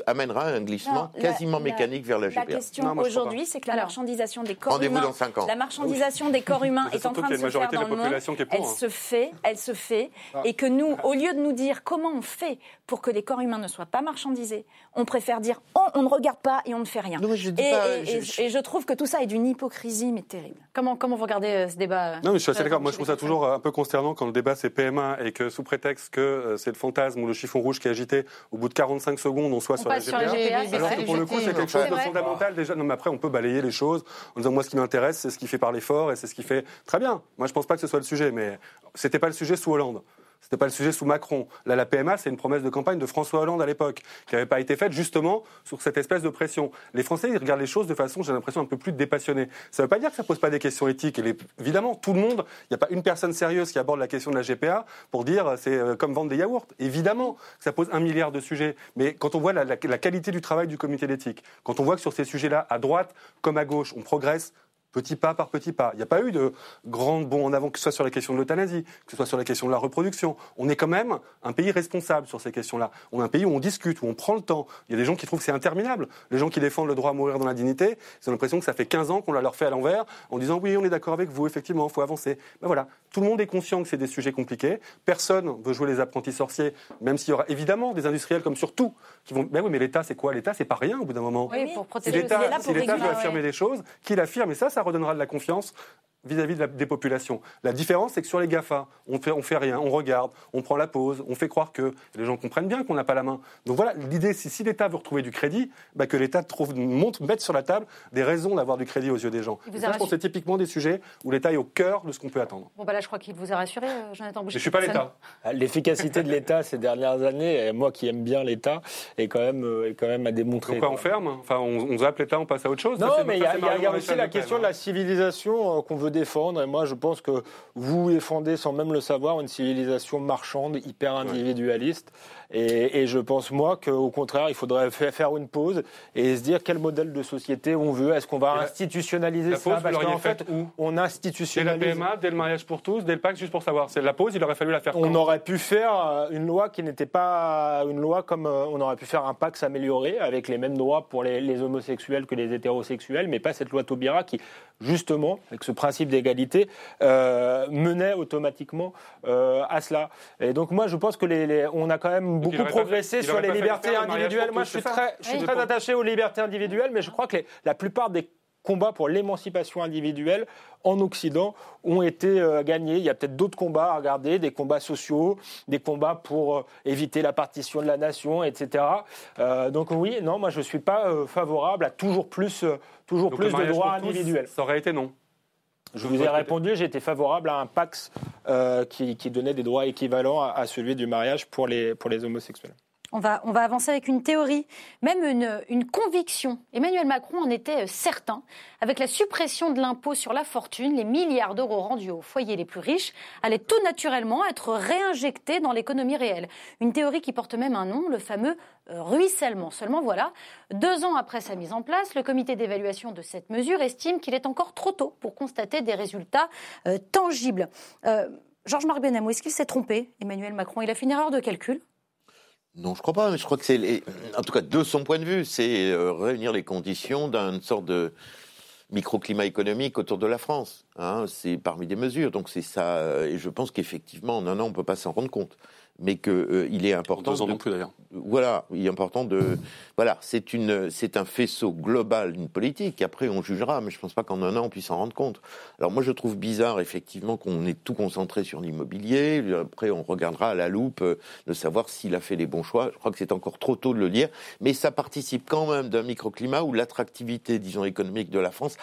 amènera un glissement Non, la- quasiment la- mécanique vers la La GPA. question aujourd'hui, c'est que la marchandisation des corps Rendez-vous humains, dans cinq ans. la marchandisation des corps humains est en train de qu'il y a une se faire majorité de dans la le monde. population qui est pour, Elle hein. se fait, elle se fait, Ah. Et que nous, au lieu de nous dire comment on fait pour que les corps humains ne soient pas marchandisés, on préfère dire on ne regarde pas et on ne fait rien. je dis et, pas- et- je- et- je- et je trouve que tout ça est d'une hypocrisie mais terrible. Comment, comment vous regardez euh, ce débat Non, mais je suis assez euh, d'accord. Moi, je trouve ça toujours un peu consternant quand le débat c'est PMA et que sous prétexte que euh, c'est le fantasme ou le chiffon rouge qui est agité, au bout de 45 secondes, on soit On sur la sur la GPA. Alors vrai. que pour le coup, c'est quelque chose de fondamental déjà. Non, mais après, on peut balayer les choses en disant moi, ce qui m'intéresse, c'est ce qui fait parler fort et c'est ce qui fait très bien. Moi, je pense pas que ce soit le sujet, mais c'était pas le sujet sous Hollande. C'était pas le sujet sous Macron. Là, la PMA, c'est une promesse de campagne de François Hollande à l'époque, qui n'avait pas été faite justement sur cette espèce de pression. Les Français, ils regardent les choses de façon, j'ai l'impression, un peu plus dépassionnée. Ça ne veut pas dire que ça pose pas des questions éthiques. Et évidemment, tout le monde, il n'y a pas une personne sérieuse qui aborde la question de la GPA pour dire euh, c'est euh, comme vendre des yaourts. Évidemment, ça pose un milliard de sujets. Mais quand on voit la qualité du travail du comité d'éthique, quand on voit que sur ces sujets-là, à droite comme à gauche, on progresse petit pas par petit pas. Il n'y a pas eu de grands bons en avant, que ce soit sur la question de l'euthanasie, que ce soit sur la question de la reproduction. On est quand même un pays responsable sur ces questions-là. On est un pays où on discute, où on prend le temps. Il y a des gens qui trouvent que c'est interminable. Les gens qui défendent le droit à mourir dans la dignité, ils ont l'impression que ça fait 15 ans qu'on la leur fait à l'envers, en disant oui, on est d'accord avec vous, effectivement, il faut avancer. Ben voilà, tout le monde est conscient que c'est des sujets compliqués. Personne veut jouer les apprentis sorciers, même s'il y aura évidemment des industriels comme sur tout qui vont. Ben oui, mais l'État, c'est quoi? L'État, c'est pas rien au bout d'un moment. Oui, pour protéger l'État si l'État veut affirmer ouais. des choses, qu'il affirme, et ça, ça redonnera de la confiance vis-à-vis de la- des populations. La différence, c'est que sur les GAFA, on fait, on fait rien, on regarde, on prend la pause, on fait croire que les gens comprennent bien qu'on n'a pas la main. Donc voilà, l'idée, c'est si l'État veut retrouver du crédit, bah, que l'État trouve, montre, mette sur la table des raisons d'avoir du crédit aux yeux des gens. Et ça, je pense que c'est typiquement des sujets où l'État est au cœur de ce qu'on peut attendre. Bon, bah là, je crois qu'il vous a rassuré, euh, Jonathan Boucher. Je suis pas l'État. L'efficacité de l'État ces dernières années, et moi qui aime bien l'État, est quand même, euh, est quand même à démontrer. Pourquoi quoi. on ferme Enfin, on, on zappe l'État, on passe à autre chose Non, Ça, mais il y a, y a- aussi la question hein. de la civilisation euh, qu'on veut défendre. Et moi, je pense que vous défendez, sans même le savoir, une civilisation marchande, hyper individualiste. Et, et je pense, moi, qu'au contraire, il faudrait fa- faire une pause et se dire quel modèle de société on veut. Est-ce qu'on va la- institutionnaliser la ça pause, Parce qu'en fait, où? on Dès la institutionnalise. PMA, dès le mariage pour tous, dès le pacte, juste pour savoir. C'est la pause, il aurait fallu la faire On quand? aurait pu faire euh, une loi qui n'était pas une loi comme euh, on aurait pu faire un Pax amélioré avec les mêmes droits pour les, les homosexuels que les hétérosexuels, mais pas cette loi Taubira qui, justement, avec ce principe d'égalité, euh, menait automatiquement euh, à cela. Et donc moi, je pense que les, les- on a quand même beaucoup progressé sur les libertés individuelles. Moi, je suis très, je suis Oui. très attaché aux libertés individuelles, mais je crois que les- la plupart des combats pour l'émancipation individuelle en Occident ont été euh, gagnés. Il y a peut-être d'autres combats à regarder, des combats sociaux, des combats pour euh, éviter la partition de la nation, etc. Euh, donc oui, non, moi je ne suis pas euh, favorable à toujours plus, euh, toujours Donc, plus de droits individuels. Ça aurait été non. Je vous ai répondu, j'étais favorable à un Pax euh, qui, qui donnait des droits équivalents à, à celui du mariage pour les, pour les homosexuels. On va, avancer avec une théorie, même une, conviction. Emmanuel Macron en était euh, certain. Avec la suppression de l'impôt sur la fortune, les milliards d'euros rendus aux foyers les plus riches allaient tout naturellement être réinjectés dans l'économie réelle. Une théorie qui porte même un nom, le fameux euh, ruissellement. Seulement voilà, deux ans après sa mise en place, le comité d'évaluation de cette mesure estime qu'il est encore trop tôt pour constater des résultats euh, tangibles. Euh, Georges-Marc Benamou, est-ce qu'il s'est trompé, Emmanuel Macron? Il a fait une erreur de calcul Non, je crois pas. Mais je crois que c'est, en tout cas, de son point de vue, c'est euh, réunir les conditions d'une sorte de microclimat économique autour de la France. hein. c'est parmi des mesures. Donc c'est ça. euh, Et je pense qu'effectivement, en un an, on peut pas s'en rendre compte. Mais qu'il est important. Deux ans de- non plus d'ailleurs. Voilà, il est important de. Voilà, c'est une, c'est un faisceau global d'une politique. Après, on jugera, mais je pense pas qu'en un an on puisse s'en rendre compte. Alors moi, je trouve bizarre effectivement qu'on ait tout concentré sur l'immobilier. Après, on regardera à la loupe euh, de savoir s'il a fait les bons choix. Je crois que c'est encore trop tôt de le dire, mais ça participe quand même d'un microclimat où l'attractivité, disons, économique de la France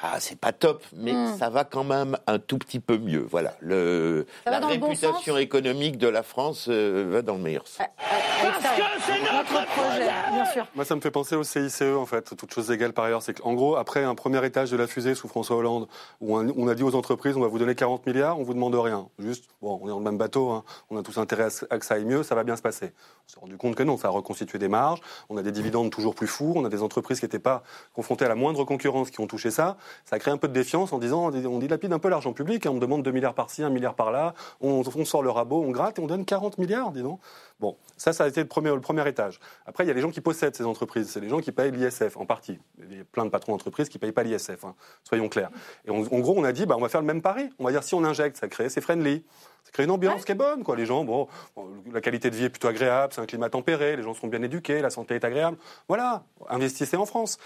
Bah, c'est pas top, mais Hmm. ça va quand même un tout petit peu mieux. Voilà, le, Ça va la dans le bon réputation économique de la France euh, va dans le meilleur sens. Parce que c'est notre projet, bien sûr. Moi, ça me fait penser au CICE, en fait, toutes choses égales par ailleurs. C'est qu'en gros, après un premier étage de la fusée sous François Hollande, où on on a dit aux entreprises, on va vous donner 40 milliards, on vous demande rien. Juste, bon, on est dans le même bateau, hein, on a tous intérêt à que ça aille mieux, ça va bien se passer. On s'est rendu compte que non, ça a reconstitué des marges, on a des dividendes toujours plus fous, on a des entreprises qui n'étaient pas confrontées à la moindre concurrence qui ont touché ça. Ça a créé un peu de défiance en disant, on dilapide un peu l'argent public, hein, on me demande 2 milliards par-ci, 1 milliard par-là, on, on sort le rabot, on gratte et on donne 40 milliards, dis donc. Bon, ça, ça a été le premier, le premier étage. Après, il y a les gens qui possèdent ces entreprises. C'est les gens qui payent l'ISF, en partie. Il y a plein de patrons d'entreprises qui ne payent pas l'ISF, hein, soyons clairs. Et on- en gros, on a dit, bah, on va faire le même pari. On va dire, si on injecte, ça crée, c'est friendly. Ça crée une ambiance qui est bonne, quoi. Les gens, bon, bon, la qualité de vie est plutôt agréable, c'est un climat tempéré, les gens sont bien éduqués, la santé est agréable. Voilà, investissez en France.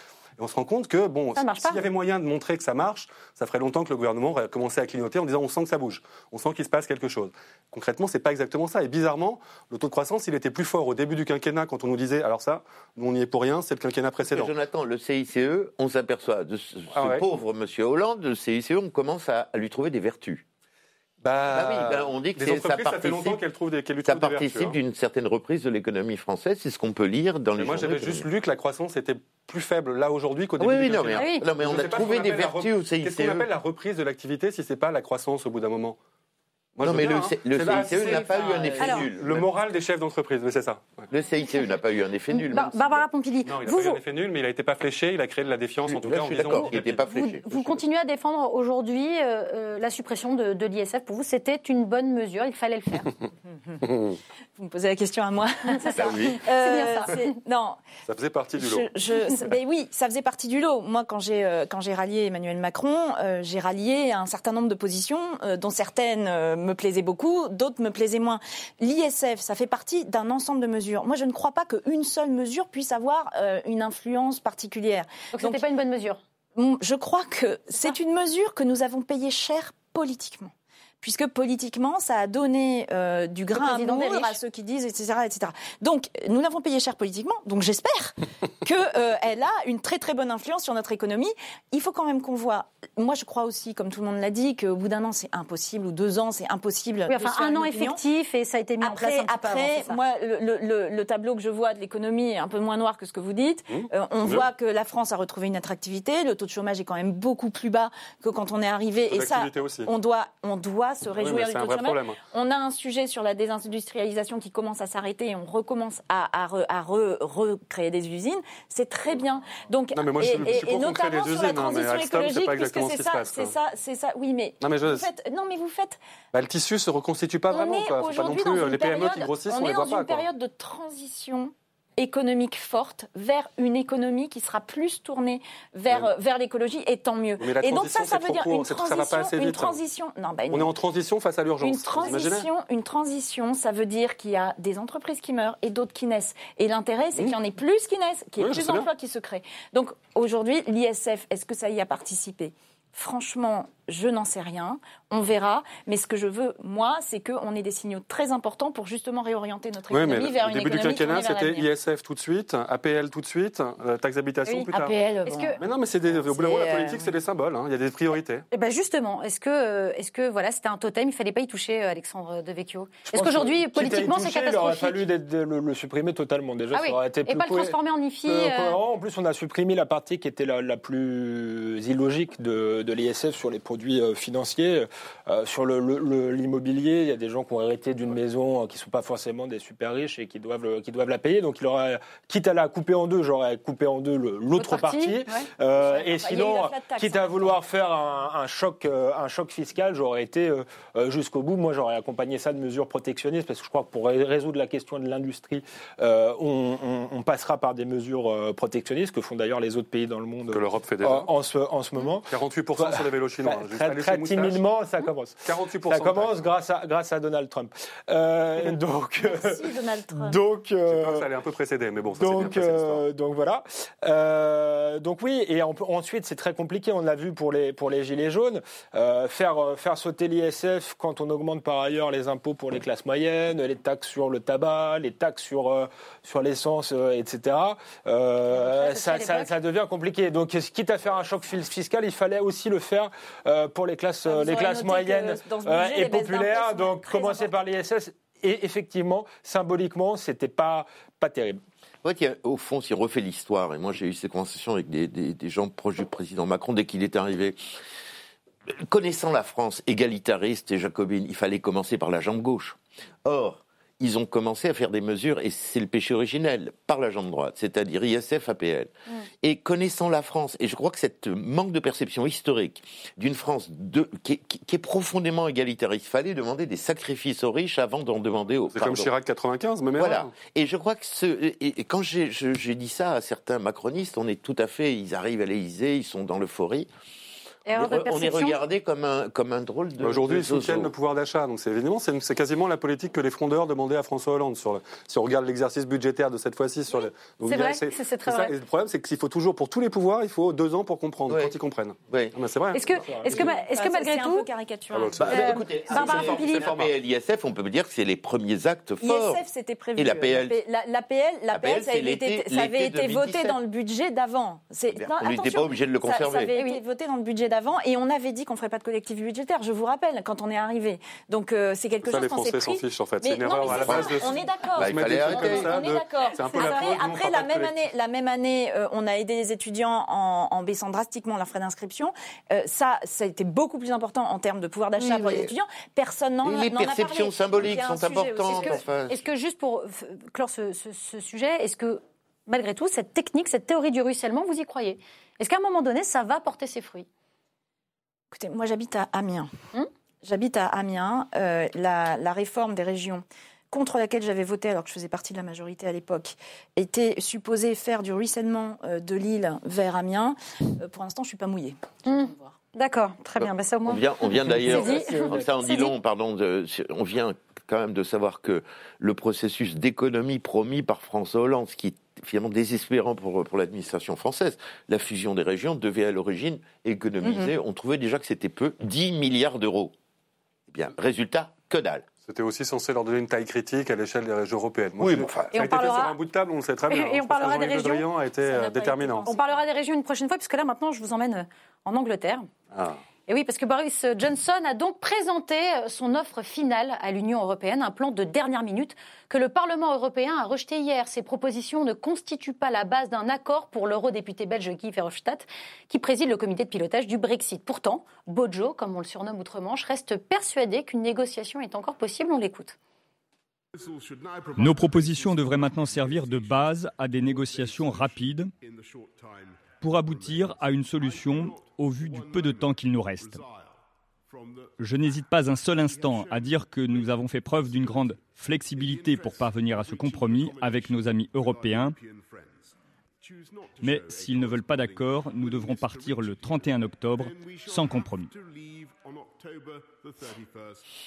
Et on se rend compte que, bon, s'il y avait moyen de montrer que ça marche, ça ferait longtemps que le gouvernement aurait commencé à clignoter en disant on sent que ça bouge, on sent qu'il se passe quelque chose. Concrètement, c'est pas exactement ça. Et bizarrement, le taux de croissance, il était plus fort au début du quinquennat quand on nous disait alors ça, nous on n'y est pour rien, c'est le quinquennat précédent. Jonathan, le CICE, on s'aperçoit de ce, Ah ouais. pauvre monsieur Hollande, le CICE, on commence à, à lui trouver des vertus. Bah, Bah oui, bah, on dit que les ça entreprises, ça fait longtemps participe, qu'elles trouvent des, qu'elles lui ça trouvent des participe hein. d'une certaine reprise de l'économie française, c'est ce qu'on peut lire dans les Mais moi, journaux j'avais juste lu que la croissance était plus faible là aujourd'hui qu'au Oui, début oui, du non, mais- non, mais on a trouvé des vertus rep- au CICE. Qu'est-ce qu'on appelle la reprise de l'activité si c'est pas la croissance au bout d'un moment? Moi, Non, mais le hein. le CICE c'est- n'a pas eu un effet Alors, nul. Le moral des chefs d'entreprise, mais c'est ça. Ouais. Le CICE n'a pas eu un effet nul. Barbara Pompili, Non, il n'a vous, pas eu un effet nul, mais il a été pas fléché, il a créé de la défiance en tout Là, cas je en suis disant. d'accord, il n'était pas fléché. vous continuez à défendre aujourd'hui euh, euh, la suppression de, de l'ISF. Pour vous, c'était une bonne mesure, il fallait le faire. Vous me posez la question à moi. c'est ça. Bah oui. C'est bien ça. c'est- Non, Ça faisait partie du lot. je, je- oui, ça faisait partie du lot. Moi, quand j'ai euh, quand j'ai rallié Emmanuel Macron, euh, j'ai rallié un certain nombre de positions, euh, dont certaines euh, me plaisaient beaucoup, d'autres me plaisaient moins. L'ISF, ça fait partie d'un ensemble de mesures. Moi, je ne crois pas qu'une seule mesure puisse avoir euh, une influence particulière. Donc, c'était pas une bonne mesure? Je crois que c'est une mesure que nous avons payée cher politiquement. Puisque politiquement, ça a donné euh, du grain à moudre à ceux qui disent, etc., etc. Donc, nous l'avons payé cher politiquement. Donc, j'espère qu'elle a une très très bonne influence sur notre économie. Il faut quand même qu'on voit. Moi, je crois aussi, comme tout le monde l'a dit, qu'au bout d'un an, c'est impossible, ou deux ans, c'est impossible. Oui, enfin, un an effectif et ça a été mis en place Après, un petit peu avant, après ça. moi, le, le- le- le tableau que je vois de l'économie est un peu moins noir que ce que vous dites. Mmh. Euh, on Mieux. voit que la France a retrouvé une attractivité. Le taux de chômage est quand même beaucoup plus bas que quand on est arrivé. Et ça, L'activité aussi. on doit, on doit se Oui, réjouir du taux de chômage. On a un sujet sur la désindustrialisation qui commence à s'arrêter et on recommence à, à re- à re- recréer des usines. C'est très bien. Donc, Non, mais moi, je et, je notamment sur la usines, hein, mais transition pas écologique, puisque c'est ce ça, c'est ça, c'est ça. Oui, mais Non, mais je- vous faites, non, mais vous faites Bah, le tissu se reconstitue pas on vraiment. est quoi. Pas non plus euh, les PME qui grossissent, on on est les dans voit pas. une quoi. période de transition économique forte vers une économie qui sera plus tournée vers, vers l'écologie et tant mieux. Mais la et donc ça, ça veut dire court, une va pas assez transition, une hein. transition. Non, bah, On est en transition face à l'urgence. une transition, une transition, ça veut dire qu'il y a des entreprises qui meurent et d'autres qui naissent. Et l'intérêt, c'est qu'il y en ait plus qui naissent, qu'il y ait Oui, plus d'emplois qui se créent. Donc aujourd'hui, l'ISF, est-ce que ça y a participé? Franchement, je n'en sais rien. On verra. Mais ce que je veux, moi, c'est qu'on ait des signaux très importants pour justement réorienter notre Oui, économie mais vers au une début du économie quinquennat, c'était. ISF tout de suite, APL tout de suite, euh, taxe d'habitation Oui, plus tard. APL, bon. que- Mais non, mais c'est des, au bout la politique, c'est des symboles. hein. Il y a des priorités. Eh ben justement, est-ce que, euh, est-ce que voilà, c'était un totem, il fallait pas y toucher, euh, Alexandre Devecchio? Je Est-ce qu'aujourd'hui, politiquement, c'est toucher, Il aurait catastrophique? fallu le, le supprimer totalement. Déjà, Ah ça oui, aurait été et plus pas le transformer en IFI euh. En plus, on a supprimé la partie qui était la, la plus illogique de, de l'ISF sur les produits euh, financiers. Euh, sur le- le- le- l'immobilier, il y a des gens qui ont hérité d'une maison euh, qui ne sont pas forcément des super riches et qui doivent, le- qui doivent la payer. Donc, il aurait, quitte à la couper en deux, j'aurais coupé en deux l'autre partie, partie. ouais. Euh, Ouais, et enfin, sinon, quitte à vouloir faire un, un choc, euh, un choc fiscal, j'aurais été jusqu'au bout. Moi, j'aurais accompagné ça de mesures protectionnistes parce que je crois que pour ré- résoudre la question de l'industrie, euh, on, on- on passera par des mesures protectionnistes que font d'ailleurs les autres pays dans le monde Que l'Europe fait déjà. en, ce, en ce moment. 48% 48% sur les vélos chinois. Hein. Très, timidement, ça commence. 48%. Ça commence grâce à, grâce à Donald Trump. Euh, donc, Merci, Donald Trump. donc, euh, crois que ça allait un peu précéder, mais bon, ça c'est bien donc, passé euh, donc voilà. Euh, donc oui, et en- ensuite c'est très compliqué. On l'a vu pour les pour les gilets jaunes, Euh, faire euh, faire sauter l'ISF quand on augmente par ailleurs les impôts pour les classes moyennes, les taxes sur le tabac, les taxes sur euh, sur l'essence, euh, etc. Euh, ça, ça, ça devient compliqué. Donc quitte à faire un choc fiscal, il fallait aussi le faire euh, pour les classes Ah, les classes que moyennes euh, budget, et populaires. Donc commencer par l'ISF. Et effectivement, symboliquement, c'était pas pas terrible. En fait, il y a- au fond, si on refait l'histoire, et moi j'ai eu ces conversations avec des, des- des gens proches du président Macron dès qu'il est arrivé, connaissant la France égalitariste et jacobine, il fallait commencer par la jambe gauche. Or, ils ont commencé à faire des mesures, et c'est le péché originel, par la jambe droite, c'est-à-dire ISF, APL. Et connaissant la France, et je crois que cette manque de perception historique d'une France de- qui, est- qui- qui est profondément égalitariste, il fallait demander des sacrifices aux riches avant d'en demander aux C'est comme. Chirac 95, même Voilà. Et je crois que ce, et, et quand j'ai dit ça à certains macronistes, on est tout à fait, ils arrivent à l'Élysée, ils sont dans l'euphorie. On est regardé comme un, comme un drôle de. Aujourd'hui, de ils soutiennent le pouvoir d'achat. Donc, c'est évidemment, c'est c'est quasiment la politique que les frondeurs demandaient à François Hollande. Sur le- si on regarde l'exercice budgétaire de cette fois-ci, sur le. donc, C'est vrai, c'est- c'est très ça. vrai. Et le problème, c'est qu'il faut toujours, pour tous les pouvoirs, il faut deux ans pour comprendre, Ouais. quand ils comprennent. Oui. Ah, ben, c'est vrai. Est-ce que, est-ce que, est-ce que Enfin, malgré c'est un tout, peu caricatural. Ah, bah, Bah, Euh, bah, écoutez, format. l'ISF, on peut dire que c'est les premiers actes forts. ISF, c'était prévu. Et la PL. La, la PL, la PL, PL, ça, avait été, voté 2017. dans le budget d'avant. Non, on n'était pas obligé de le ça- Ça, conserver. avait Eh été voté dans le budget d'avant et on avait dit qu'on ne ferait pas de collectif budgétaire, je vous rappelle, quand on est arrivé. Donc euh, c'est quelque Ça, chose les qu'on s'est Français s'en pris. fichent, en fait. Mais C'est une non, erreur à la base ça, de. on est d'accord. Bah, comme ça, On est d'accord. C'est un peu Après, la faute, nous, on après, la même année, la même année, euh, on a aidé les étudiants en, en baissant drastiquement leurs frais d'inscription. Euh, ça, ça a été beaucoup plus important en termes de pouvoir d'achat Oui, pour les étudiants. Personne n'en les a parlé. perceptions Donc, symboliques sont importantes. Est-ce que, juste pour clore ce sujet, est-ce que malgré tout, cette technique, cette théorie du ruissellement, vous y croyez? Est-ce qu'à un moment donné, ça va porter ses fruits? Écoutez, moi j'habite à Amiens. Hum j'habite à Amiens. Euh, la, la réforme des régions contre laquelle j'avais voté alors que je faisais partie de la majorité à l'époque était supposée faire du ruissellement euh, de Lille vers Amiens. Euh, pour l'instant, je suis pas mouillée. Hum. D'accord, très bien. Bah, ça, au moins. On vient, on vient d'ailleurs, ça on dit long, pardon, de- on vient quand même de savoir que le processus d'économie promis par François Hollande, ce qui est finalement désespérant pour, pour l'administration française, la fusion des régions devait à l'origine économiser, Mhm. on trouvait déjà que c'était peu, 10 milliards d'euros. Eh bien, résultat, que dalle. C'était aussi censé leur donner une taille critique à l'échelle des régions européennes. Oui, mais enfin- ça Et a on été fait parlera- sur un bout de table, on le sait très bien. Et- et on parlera des régions. a été Ça n'a euh, été déterminant. On parlera des régions une prochaine fois, puisque là, maintenant, je vous emmène euh, en Angleterre. Ah. Et oui, parce que Boris Johnson a donc présenté euh, son offre finale à l'Union européenne, un plan de dernière minute que le Parlement européen a rejeté hier. Ces propositions ne constituent pas la base d'un accord pour l'eurodéputé belge Guy Verhofstadt, qui préside le comité de pilotage du Brexit. Pourtant, Bojo, comme on le surnomme outre-Manche, reste persuadé qu'une négociation est encore possible. On l'écoute. Nos propositions devraient maintenant servir de base à des négociations rapides pour aboutir à une solution au vu du peu de temps qu'il nous reste. Je n'hésite pas un seul instant à dire que nous avons fait preuve d'une grande flexibilité pour parvenir à ce compromis avec nos amis européens. Mais s'ils ne veulent pas d'accord, nous devrons partir le 31 octobre sans compromis.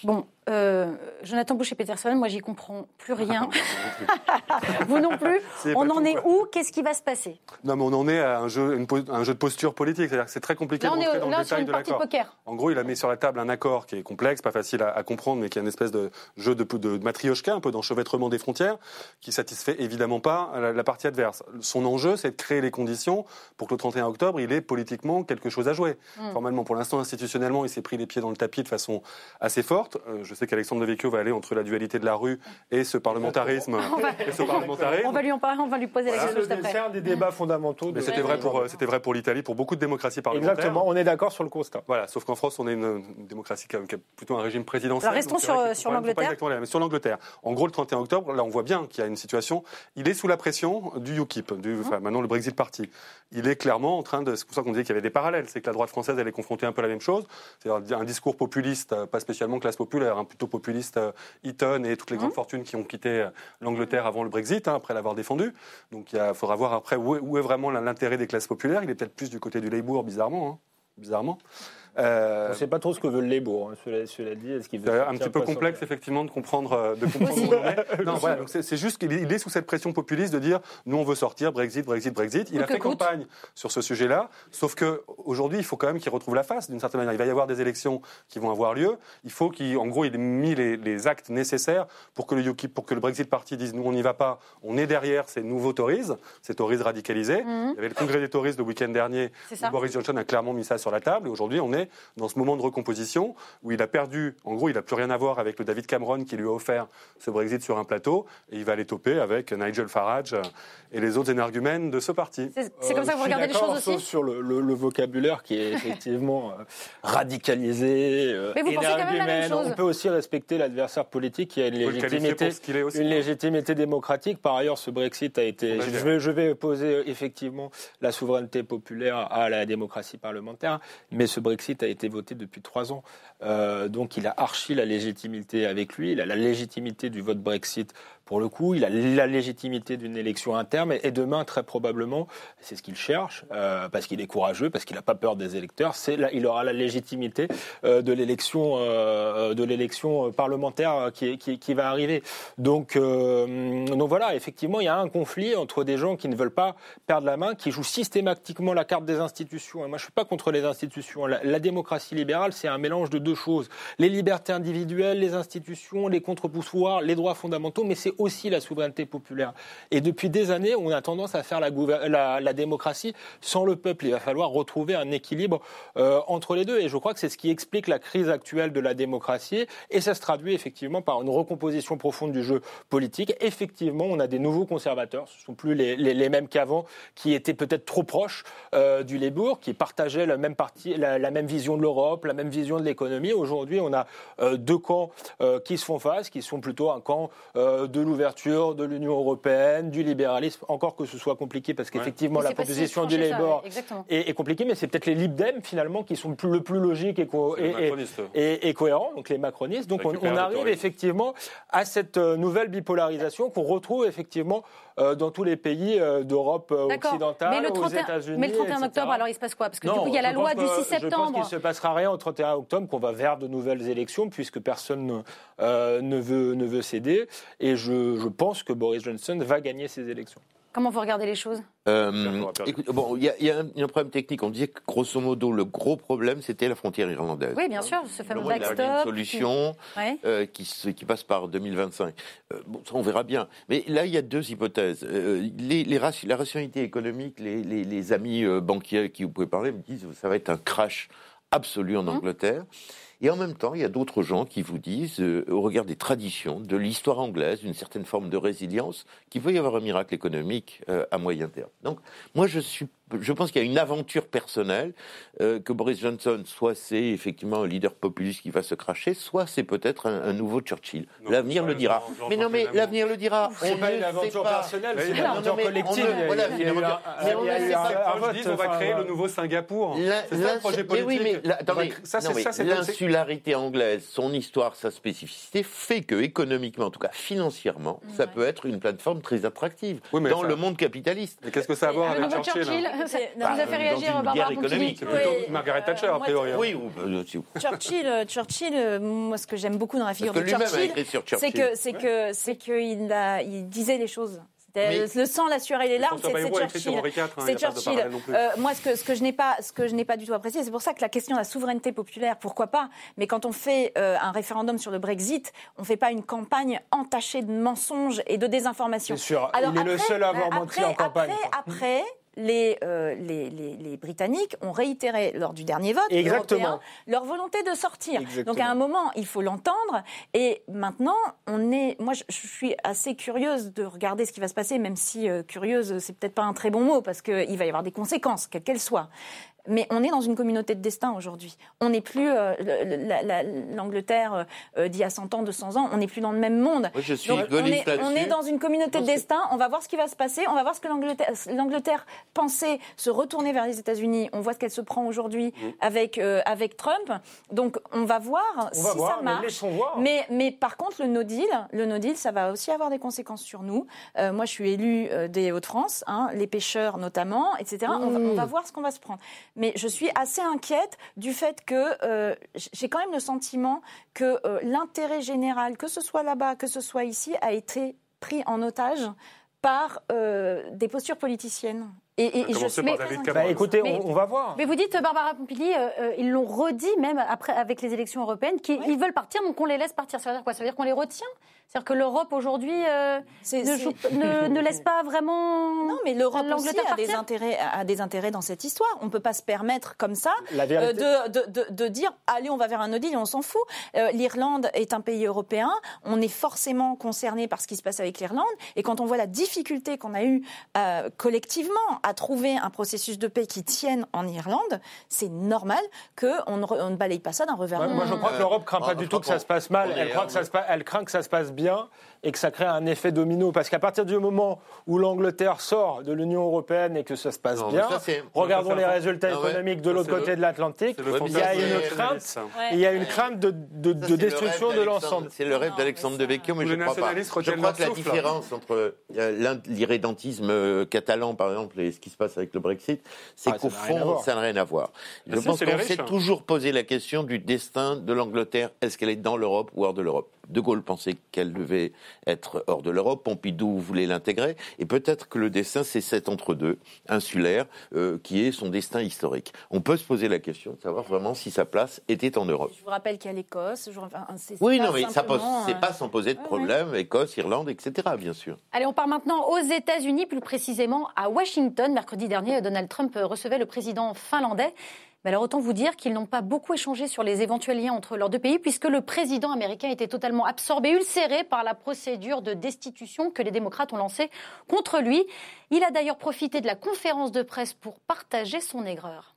Bon, euh, Jonathan Boucher-Peterson, moi, j'y comprends plus rien. Vous non plus. On en est où? Qu'est-ce qui va se passer? Non, mais on en est à un jeu, une po- un jeu de posture politique. C'est-à-dire que c'est très compliqué Là, on de est rentrer dans là le sur détail une de partie l'accord. poker. En gros, il a mis sur la table un accord qui est complexe, pas facile à, à comprendre, mais qui est une espèce de jeu de, de, de matrioshka, un peu d'enchevêtrement des frontières, qui satisfait évidemment pas la, la partie adverse. Son enjeu, c'est de créer les conditions pour que le 31 octobre, il ait politiquement quelque chose à jouer. Mm. Formellement, pour l'instant, institutionnellement, il s'est pris les pieds dans le tapis de façon assez forte. Euh, je sais qu'Alexandre Devecchio va aller entre la dualité de la rue et ce parlementarisme. et ce parlementarisme. On va lui en parler, on va lui poser la question juste après. C'est un des débats fondamentaux. Mais de- c'était vrai pour euh, c'était vrai pour l'Italie, pour beaucoup de démocraties parlementaires. Exactement, on est d'accord sur le constat. Voilà, sauf qu'en France, on est une, une démocratie qui a, qui a plutôt un régime présidentiel. Alors, restons sur- sur l'Angleterre. pas exactement les mêmes. Mais sur l'Angleterre, en gros, le 31 octobre, là, on voit bien qu'il y a une situation. Il est sous la pression du UKIP, Mmh. du, enfin, maintenant le Brexit Party. Il est clairement en train de. C'est pour ça qu'on disait qu'il y avait des parallèles. C'est que la droite française, elle est confrontée un peu à la même chose. C'est-à-dire un discours populiste, euh, pas spécialement classe populaire, hein, plutôt populiste euh, Eton et toutes les Mmh. grandes fortunes qui ont quitté euh, l'Angleterre avant le Brexit, hein, après l'avoir défendu. Donc il faudra voir après où est, où est vraiment l'intérêt des classes populaires. Il est peut-être plus du côté du Labour, bizarrement. hein. bizarrement. Euh, on ne sait pas trop ce que veulent les bourgs, hein, cela, dit. C'est un petit peu complexe, effectivement, de comprendre. Euh, de comprendre non, voilà, c'est juste qu'il est sous cette pression populiste de dire nous, on veut sortir, Brexit, Brexit, Brexit. Il a fait campagne sur ce sujet-là, sauf qu'aujourd'hui, il faut quand même qu'il retrouve la face, d'une certaine manière. Il va y avoir des élections qui vont avoir lieu. Il faut qu'en gros, il ait mis les, actes nécessaires pour que, le UKIP, pour que le Brexit Party dise nous, on n'y va pas, on est derrière ces nouveaux Tories, ces Tories radicalisés. Mhm. Il y avait le congrès des Tories le week-end dernier, où Boris Johnson a clairement mis ça sur la table. Et aujourd'hui, on est dans ce moment de recomposition où il a perdu, en gros, il n'a plus rien à voir avec le David Cameron qui lui a offert ce Brexit sur un plateau, et il va aller toper avec Nigel Farage et les autres énergumènes de ce parti. C'est comme ça que vous regardez les choses aussi sur le, vocabulaire qui est effectivement euh, radicalisé, euh, Mais vous pensez quand même la même chose. On peut aussi respecter l'adversaire politique qui a une légitimité, une légitimité démocratique. Par ailleurs, ce Brexit a été. Je vais, je vais poser effectivement la souveraineté populaire à la démocratie parlementaire, mais ce Brexit a été voté depuis trois ans. Euh, donc il a archi la légitimité avec lui, il a la légitimité du vote Brexit pour le coup, il a la légitimité d'une élection interne et demain, très probablement, c'est ce qu'il cherche, euh, parce qu'il est courageux, parce qu'il n'a pas peur des électeurs, c'est il aura la légitimité euh, de l'élection euh, de l'élection parlementaire qui, qui, qui, va arriver. Donc, donc voilà, effectivement, il y a un conflit entre des gens qui ne veulent pas perdre la main, qui jouent systématiquement la carte des institutions. Et moi, je suis pas contre les institutions. La, la démocratie libérale, c'est un mélange de deux choses les libertés individuelles, les institutions, les contre-pouvoirs, les droits fondamentaux, mais c'est aussi la souveraineté populaire. Et depuis des années, on a tendance à faire la, démocratie sans le peuple. Il va falloir retrouver un équilibre euh, entre les deux. Et je crois que c'est ce qui explique la crise actuelle de la démocratie. Et ça se traduit effectivement par une recomposition profonde du jeu politique. Effectivement, on a des nouveaux conservateurs. Ce ne sont plus les, les, mêmes qu'avant, qui étaient peut-être trop proches euh, du Labour, qui partageaient la même, partie, la, même vision de l'Europe, la même vision de l'économie. Aujourd'hui, on a euh, deux camps qui se font face, qui sont plutôt un camp de l'ouverture de l'Union européenne, du libéralisme, encore que ce soit compliqué parce qu'effectivement la proposition du Labour est, compliquée, mais c'est peut-être les Libdem finalement qui sont le plus logiques et, et, cohérents, donc les macronistes. Donc on, arrive effectivement à cette euh, nouvelle bipolarisation qu'on retrouve effectivement euh, dans tous les pays euh, d'Europe occidentale, aux États-Unis. Mais le 31 octobre, alors il se passe quoi? Parce que du coup, il y a la loi du 6 septembre. Je pense qu'il ne se passera rien au 31 octobre, qu'on va vers de nouvelles élections, puisque personne ne, ne, veut, ne veut céder. Et je je, pense que Boris Johnson va gagner ces élections. Comment vous regardez les choses? Euh, bon, il y, a un problème technique. On disait que grosso modo, le gros problème, c'était la frontière irlandaise. Oui, bien sûr, ce fameux backstop. Il y a une solution euh, qui, qui, passe par 2025. Euh, bon, ça, on verra bien. Mais là, il y a deux hypothèses. les, les la rationalité économique, les, les amis banquiers qui vous pouvez parler me disent que ça va être un crash absolu en mmh. Angleterre. Et en même temps, il y a d'autres gens qui vous disent, euh, au regard des traditions, de l'histoire anglaise, une certaine forme de résilience, qu'il peut y avoir un miracle économique euh, à moyen terme. Donc, moi, je suis je pense qu'il y a une aventure personnelle, euh, que Boris Johnson, soit c'est effectivement un leader populiste qui va se cracher, soit c'est peut-être un, nouveau Churchill. L'avenir le dira. mais non, mais l'avenir le dira. C'est pas une aventure personnelle, c'est une aventure collective. On va créer le nouveau Singapour. C'est ça le projet politique. L'insularité anglaise, son histoire, sa spécificité, fait que économiquement, en tout cas financièrement, ça peut être une plateforme très attractive dans le monde capitaliste. Mais qu'est-ce que ça a à voir avec Churchill ça vous a fait réagir Barbara économique, plutôt Margaret Thatcher, a priori. Hein. Oui, euh, Churchill, euh, Churchill, euh, moi, ce que j'aime beaucoup dans la figure de Churchill, c'est que, c'est que, c'est qu'il il disait les choses. Le sang, la sueur et les larmes, c'est Churchill. Hein, c'est Churchill. moi, ce que, ce que je n'ai pas, ce que je n'ai pas du tout apprécié, c'est pour ça que la question de la souveraineté populaire, pourquoi pas Mais quand on fait un référendum sur le Brexit, on ne fait pas une campagne entachée de mensonges et de désinformation. C'est sûr. Alors, il est le seul à avoir menti en campagne. Après, après euh, les, les, Britanniques ont réitéré lors du dernier vote Européen, leur volonté de sortir. Donc à un moment, il faut l'entendre. Et maintenant, on est. Moi, je, suis assez curieuse de regarder ce qui va se passer, même si euh, curieuse, c'est peut-être pas un très bon mot, parce qu'il va y avoir des conséquences, quelles qu'elles soient. Mais on est dans une communauté de destin aujourd'hui. On n'est plus euh, l'Angleterre euh, d'il y a 100 ans, 200 ans. On n'est plus dans le même monde. je suis on, est, on, est, dans une communauté de destin. On va voir ce qui va se passer. On va voir ce que l'Angleterre pensait se retourner vers les États-Unis. On voit ce qu'elle se prend aujourd'hui avec, euh, avec Trump. Donc on va voir On si va voir, ça mais marche. laissons voir. Mais, mais par contre, le no deal, le no deal, ça va aussi avoir des conséquences sur nous. Euh, moi, je suis élue euh, des Hauts-de-France, hein, les pêcheurs notamment, etc. On, va, on va voir ce qu'on va se prendre. Mais je suis assez inquiète du fait que euh, j'ai quand même le sentiment que euh, l'intérêt général, que ce soit là-bas, que ce soit ici, a été pris en otage par euh, des postures politiciennes. Et, et- et je par David. Cameron. Bah, écoutez, Mais- on, on va voir. Mais vous dites, Barbara Pompili, euh, euh, ils l'ont redit même après avec les élections européennes, qu'ils ils veulent partir, donc on les laisse partir. Ça veut dire quoi? Ça veut dire qu'on les retient? C'est-à-dire que l'Europe aujourd'hui euh, ne, joue- ne- ne laisse pas vraiment. Non, mais l'Europe aussi l'Angleterre a des, partir? intérêts, a des intérêts dans cette histoire. On ne peut pas se permettre comme ça La vérité- euh, de, de, de, de dire allez, on va vers un no deal et on s'en fout. Euh, L'Irlande est un pays européen. On est forcément concerné par ce qui se passe avec l'Irlande. Et quand on voit la difficulté qu'on a eue euh, collectivement à trouver un processus de paix qui tienne en Irlande, c'est normal qu'on ne, on ne balaye pas ça d'un revers Ouais, moi, je crois que l'Europe craint Euh, pas on- du tout que ça se passe mal. Elle, est- croit que ça se pa- elle craint que ça se passe bien et que ça crée un effet domino. Parce qu'à partir du moment où l'Angleterre sort de l'Union européenne et que ça se passe Non, bien, ça, regardons les résultats Ah ouais. économiques de l'autre côté le- de l'Atlantique. Il y a une crainte. Il y a une crainte de, de- Ça, de c'est le destruction de l'ensemble. C'est le rêve Non, d'Alexandre de Vecchio, mais je les crois pas. Je crois que la différence entre euh, l'irrédentisme euh, catalan, par exemple, et ce qui se passe avec le Brexit, c'est Ah, qu'au fond, ça n'a rien à voir. Je Ah, pense qu'on s'est hein. toujours posé la question du destin de l'Angleterre. Est-ce qu'elle est dans l'Europe ou hors de l'Europe? De Gaulle pensait qu'elle devait être hors de l'Europe. Pompidou voulait l'intégrer. Et peut-être que le destin, c'est cet entre-deux, insulaire, euh, qui est son destin historique. On peut se poser la question de savoir vraiment si sa place était en Europe. Je vous rappelle qu'il y a l'Écosse. enfin, Oui, non, mais ça pose, c'est euh, pas sans poser de ouais, problème. Écosse, Irlande, etc., bien sûr. Allez, on part maintenant aux États-Unis, plus précisément à Washington. Mercredi dernier, Donald Trump recevait le président finlandais. Mais alors autant vous dire qu'ils n'ont pas beaucoup échangé sur les éventuels liens entre leurs deux pays, puisque le président américain était totalement absorbé, ulcéré par la procédure de destitution que les démocrates ont lancée contre lui. Il a d'ailleurs profité de la conférence de presse pour partager son aigreur.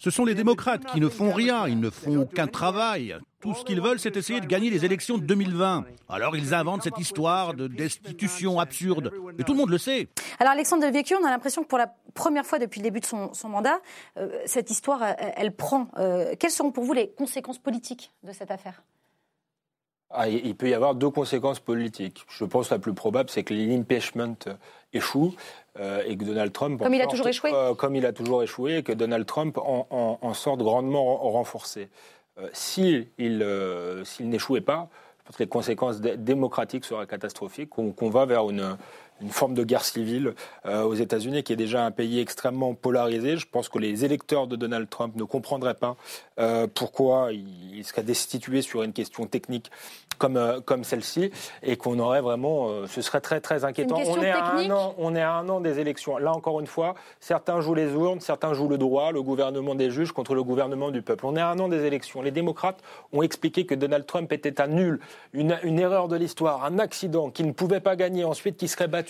Ce sont les démocrates qui ne font rien, ils ne font aucun travail. Tout ce qu'ils veulent, c'est essayer de gagner les élections de 2020. Alors ils inventent cette histoire de destitution absurde. Et tout le monde le sait. Alors Alexandre de Vecchio, on a l'impression que pour la première fois depuis le début de son, son mandat, euh, cette histoire, elle, elle prend. Euh, quelles seront pour vous les conséquences politiques de cette affaire? Ah, il peut y avoir deux conséquences politiques. Je pense que la plus probable, c'est que l'impeachment euh, échoue euh, et que Donald Trump... en Comme il a sorte- toujours échoué euh, Comme il a toujours échoué et que Donald Trump en, en- en sorte grandement ren- renforcé. Euh, S'il il, s'il n'échouait pas, je pense que les conséquences dé- démocratiques seraient catastrophiques, qu'on qu'on va vers une, une forme de guerre civile euh, aux États-Unis, qui est déjà un pays extrêmement polarisé. Je pense que les électeurs de Donald Trump ne comprendraient pas euh, pourquoi il, serait destitué sur une question technique comme, euh, comme celle-ci, et qu'on aurait vraiment, ce serait très très inquiétant. on est à un an, on est à un an des élections. Là encore une fois, certains jouent les urnes, certains jouent le droit, le gouvernement des juges contre le gouvernement du peuple. On est à un an des élections. Les démocrates ont expliqué que Donald Trump était un nul, une, une erreur de l'histoire, un accident, qu'il ne pouvait pas gagner, ensuite qu'il serait battu.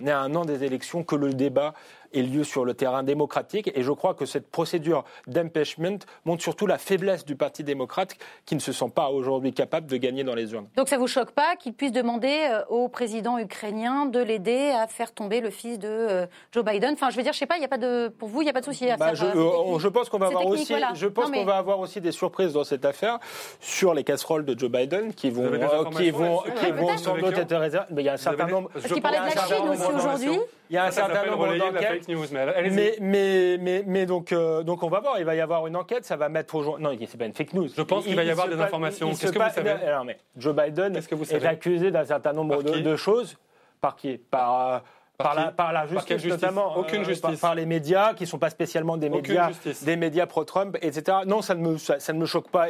On est à un an des élections, que le débat ait lieu sur le terrain démocratique. Et je crois que cette procédure d'impeachment montre surtout la faiblesse du Parti démocrate qui ne se sent pas aujourd'hui capable de gagner dans les urnes. Donc ça vous choque pas qu'il puisse demander euh, au président ukrainien de l'aider à faire tomber le fils de euh, Joe Biden? Enfin, je veux dire, je sais pas, il y a pas de, pour vous, il n'y a pas de souci à Bah, faire. je, euh, je pense qu'on va avoir aussi, voilà. je pense Non, mais- qu'on va avoir aussi des surprises dans cette affaire sur les casseroles de Joe Biden qui vont, euh, qui vont, qui Ouais, vont peut-être. sans doute être réservées. Mais il y a un certain avez- nombre. Parce qu'il parlait de la Chine aussi aujourd'hui. Il y a un certain nombre d'enquêtes. Fake news, mais allez-y. Mais, mais, mais, mais donc, euh, donc on va voir, il va y avoir une enquête, ça va mettre au jour. Non, c'est pas une fake news. Je pense qu'il va y avoir des informations. Qu'est-ce que vous savez Non, mais Joe Biden vous est accusé d'un certain nombre Par de, choses. Par qui? Par, euh, Par par, la, par Par justice, quelle justice notamment. Aucune euh, justice. Par, par les médias, qui ne sont pas spécialement des médias, des médias pro-Trump, etc. Non, ça ne me, ça, ça ne me choque pas.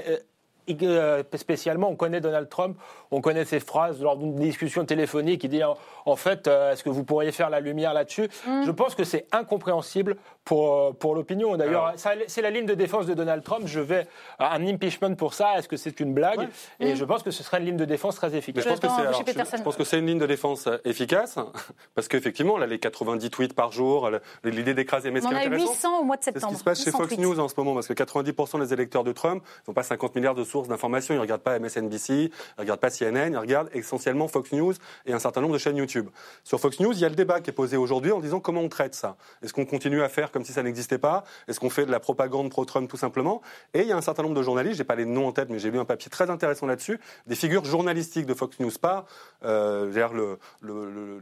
Euh, spécialement, on connaît Donald Trump, on connaît ses phrases lors d'une discussion téléphonique. Il dit en, en fait, euh, est-ce que vous pourriez faire la lumière là-dessus? Je pense que c'est incompréhensible pour, euh, pour l'opinion. D'ailleurs, c'est la ligne de défense de Donald Trump. Je vais à un impeachment pour ça. Est-ce que c'est une blague Et je pense que ce serait une ligne de défense très Mais efficace. je pense alors, je- je pense que c'est une ligne de défense euh, efficace parce qu'effectivement là les 90 tweets par jour, l'idée d'écraser. Mais ce On a intéressant, 800 au mois de c'est ce septembre. qui se passe chez 800 Fox tweets. News en ce moment parce que 90% des électeurs de Trump n'ont pas 50 milliards de sources sources d'information. Ils ne regardent pas MSNBC, ils ne regardent pas CNN, ils regardent essentiellement Fox News et un certain nombre de chaînes YouTube. Sur Fox News, il y a le débat qui est posé aujourd'hui en disant comment on traite ça. Est-ce qu'on continue à faire comme si ça n'existait pas Est-ce qu'on fait de la propagande pro-Trump tout simplement? Et il y a un certain nombre de journalistes, j'ai pas les noms en tête, mais j'ai lu un papier très intéressant là-dessus, des figures journalistiques de Fox News, pas euh,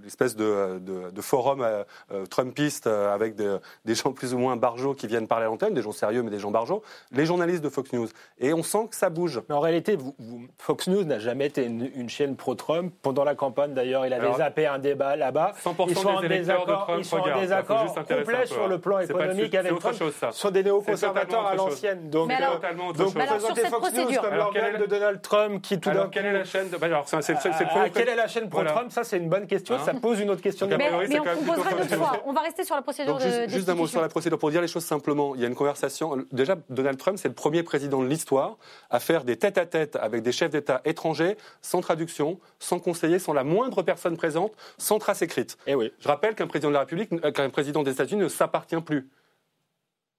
l'espèce le, de, de, forum euh, euh, trumpiste euh, avec des gens plus ou moins barjots qui viennent parler à l'antenne, des gens sérieux mais des gens barjots, les journalistes de Fox News. Et on sent que ça bouge. Mais en réalité, vous, Fox News n'a jamais été une, chaîne pro-Trump. Pendant la campagne, d'ailleurs, il avait zappé un débat là-bas. 100% ils sont des électeurs de Trump ils sont en désaccord complet sur le plan économique avec Trump. Chose, ça. sont des néoconservateurs à l'ancienne. Donc, mais alors, donc présenter Fox News comme l'organe de Donald Trump qui tout d'un coup... Quelle est la chaîne Quelle est la chaîne pro-Trump Ça, c'est une bonne question. Hein ça pose une autre question. Mais, mais on posera une autre fois. On va rester sur la procédure de Juste un mot sur la procédure pour dire les choses simplement. Il y a une conversation. Déjà, Donald Trump, c'est le premier président de l'histoire à faire des tête-à-tête avec des chefs d'État étrangers, sans traduction, sans conseiller, sans la moindre personne présente, sans trace écrite. Et eh oui. Je rappelle qu'un président de la République, euh, qu'un président des États-Unis ne s'appartient plus.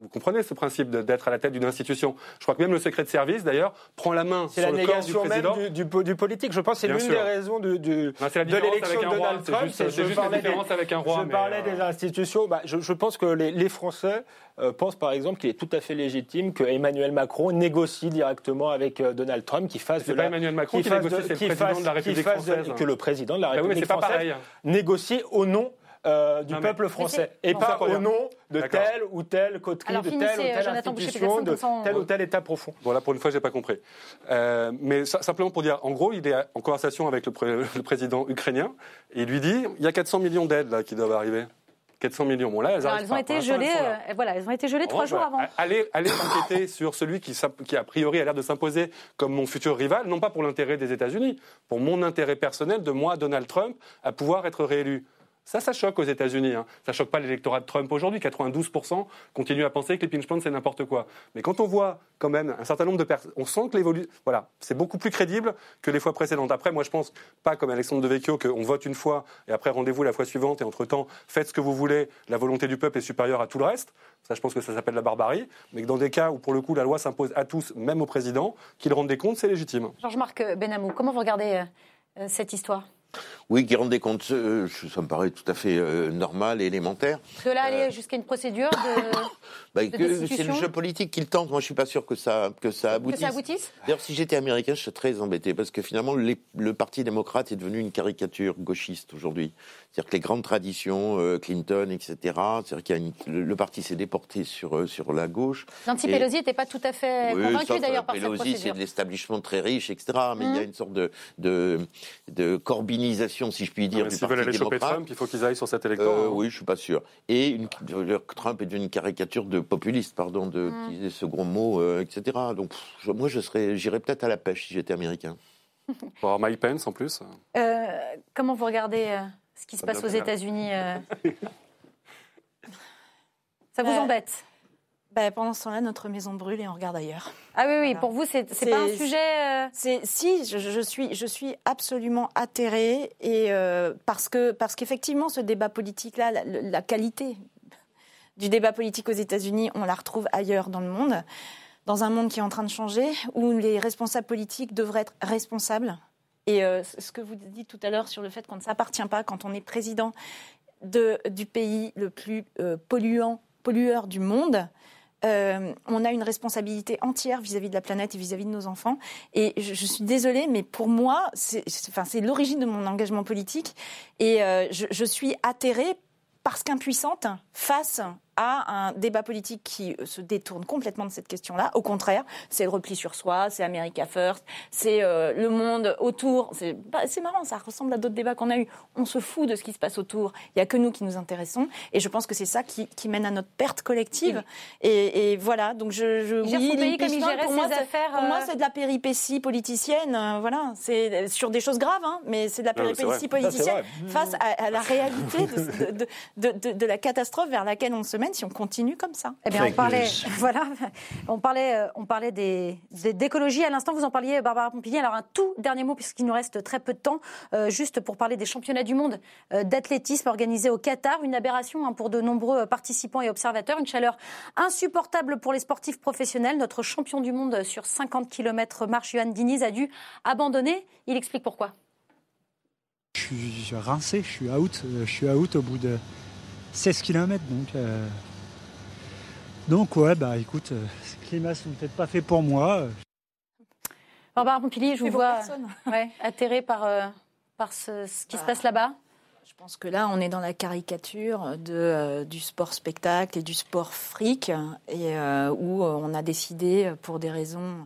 Vous comprenez ce principe d'être à la tête d'une institution Je crois que même le secret de service, d'ailleurs, prend la main sur le corps du président. Même du, du, du, politique. Je pense que c'est l'une des raisons du, de l'élection de Donald Trump. C'est juste, la différence avec un roi. Je parlais des euh, institutions. Bah, je, je, pense que les, les Français euh, pensent, par exemple, qu'il est tout à fait légitime que Emmanuel Macron négocie directement avec euh, Donald Trump, qui fasse de la... pas Emmanuel Macron qui, négocie, c'est le président de la République française. Que le président de la bah République française négocie au nom euh, du peuple français et pas au nom de tel ou tel coterie, de telle ou telle euh, institution, de tel ou tel État profond. Voilà, pour une fois, j'ai pas compris. Euh, mais simplement pour dire, en gros, il est en conversation avec le, président ukrainien et il lui dit il y a 400 millions d'aides là qui doivent arriver. 400 millions. Bon, là, elles, elles ont été gelées. voilà, elles ont été gelées trois jours avant. Allez, allez enquêter sur celui qui, qui a priori a l'air de s'imposer comme mon futur rival, non pas pour l'intérêt des États-Unis, pour mon intérêt personnel de moi, Donald Trump, à pouvoir être réélu. Ça, ça choque aux États-Unis. Hein. Ça choque pas l'électorat de Trump aujourd'hui. 92% continuent à penser que les pinch points, c'est n'importe quoi. Mais quand on voit quand même un certain nombre de personnes, on sent que l'évolution. Voilà, c'est beaucoup plus crédible que les fois précédentes. Après, moi, je pense pas comme Alexandre Devecchio qu'on vote une fois et après rendez-vous la fois suivante et entre-temps, faites ce que vous voulez. La volonté du peuple est supérieure à tout le reste. Ça, je pense que ça s'appelle la barbarie. Mais que dans des cas où, pour le coup, la loi s'impose à tous, même au président, qu'il rende des comptes, c'est légitime. Georges-Marc Benamou, comment vous regardez euh, cette histoire? Oui, qui rendent des comptes, euh, ça me paraît tout à fait euh, normal et élémentaire. Cela aller euh, jusqu'à une procédure de. bah, c'est le jeu politique qu'il tente. Moi, je suis pas sûr que ça, que ça aboutisse. Que ça aboutisse D'ailleurs, si j'étais américain, je serais très embêté parce que finalement, le Parti démocrate est devenu une caricature gauchiste aujourd'hui. C'est-à-dire que les grandes traditions, Clinton, etc., c'est-à-dire qu'il le, parti s'est déporté sur, sur la gauche. Nancy Pelosi n'était pas tout à fait convaincu d'ailleurs par Pelosi, cette procédure. c'est de l'establishment très riche, etc., mais il y a mmh. une sorte de, de, de si je puis dire, du Parti veulent choper Trump, il faut qu'ils aillent sur cet électorat. Euh, hein. oui, je suis pas sûr. Et une, Trump est devenu une caricature de populiste, pardon, de mm. utiliser ce gros mot, euh, etc. Donc, moi, je serais, j'irais peut-être à la pêche si j'étais américain. Pour avoir Mike Pence en plus. Euh, comment vous regardez ce qui se passe aux États-Unis Ça vous embête bah, pendant ce temps-là, notre maison brûle et on regarde ailleurs. Ah oui, oui, pour vous, c'est pas un sujet. Euh... Si, je, suis, je suis absolument atterrée et euh, parce que parce qu'effectivement, ce débat politique-là, la, qualité du débat politique aux États-Unis, on la retrouve ailleurs dans le monde, dans un monde qui est en train de changer, où les responsables politiques devraient être responsables. Et euh, ce que vous dites tout à l'heure sur le fait qu'on ne s'appartient pas quand on est président de, du pays le plus euh, polluant, pollueur du monde. Euh, on a une responsabilité entière vis-à-vis de la planète et vis-à-vis de nos enfants. Et je, suis désolée, mais pour moi, c'est enfin, l'origine de mon engagement politique. Et euh, je, je suis atterrée parce qu'impuissante face à un débat politique qui euh, se détourne complètement de cette question-là. Au contraire, c'est le repli sur soi, c'est America First, c'est euh, le monde autour. Bah, c'est marrant, ça ressemble à d'autres débats qu'on a eus. On se fout de ce qui se passe autour. Il n'y a que nous qui nous intéressons. Et je pense que c'est ça qui, qui, mène à notre perte collective. Et, et, voilà, donc je, je oui, pays comme il pour, moi, affaires, pour moi, euh, c'est de la péripétie politicienne. voilà, c'est sur des choses graves, hein, mais c'est de la péripétie politicienne face à, la réalité de, de, de, de, la catastrophe vers laquelle on se met semaines si on continue comme ça. Eh bien, on parlait, voilà, on parlait, euh, on parlait des, d'écologie. À l'instant, vous en parliez, Barbara Pompili. Alors, un tout dernier mot, puisqu'il nous reste très peu de temps, euh, juste pour parler des championnats du monde euh, d'athlétisme organisés au Qatar. Une aberration hein, pour de nombreux participants et observateurs. Une chaleur insupportable pour les sportifs professionnels. Notre champion du monde sur 50 km marche, Johan Diniz, a dû abandonner. Il explique pourquoi. Je suis rincé, je suis out, je suis out au bout de 16 km. Donc, euh, donc ouais, bah écoute, euh, ces climats sont peut-être pas faits pour moi. Barbara Pompili, je vous vois ouais, atterré par, euh, par ce, qui se passe là-bas. Je pense que là, on est dans la caricature de, du sport spectacle et du sport fric, et où on a décidé, pour des raisons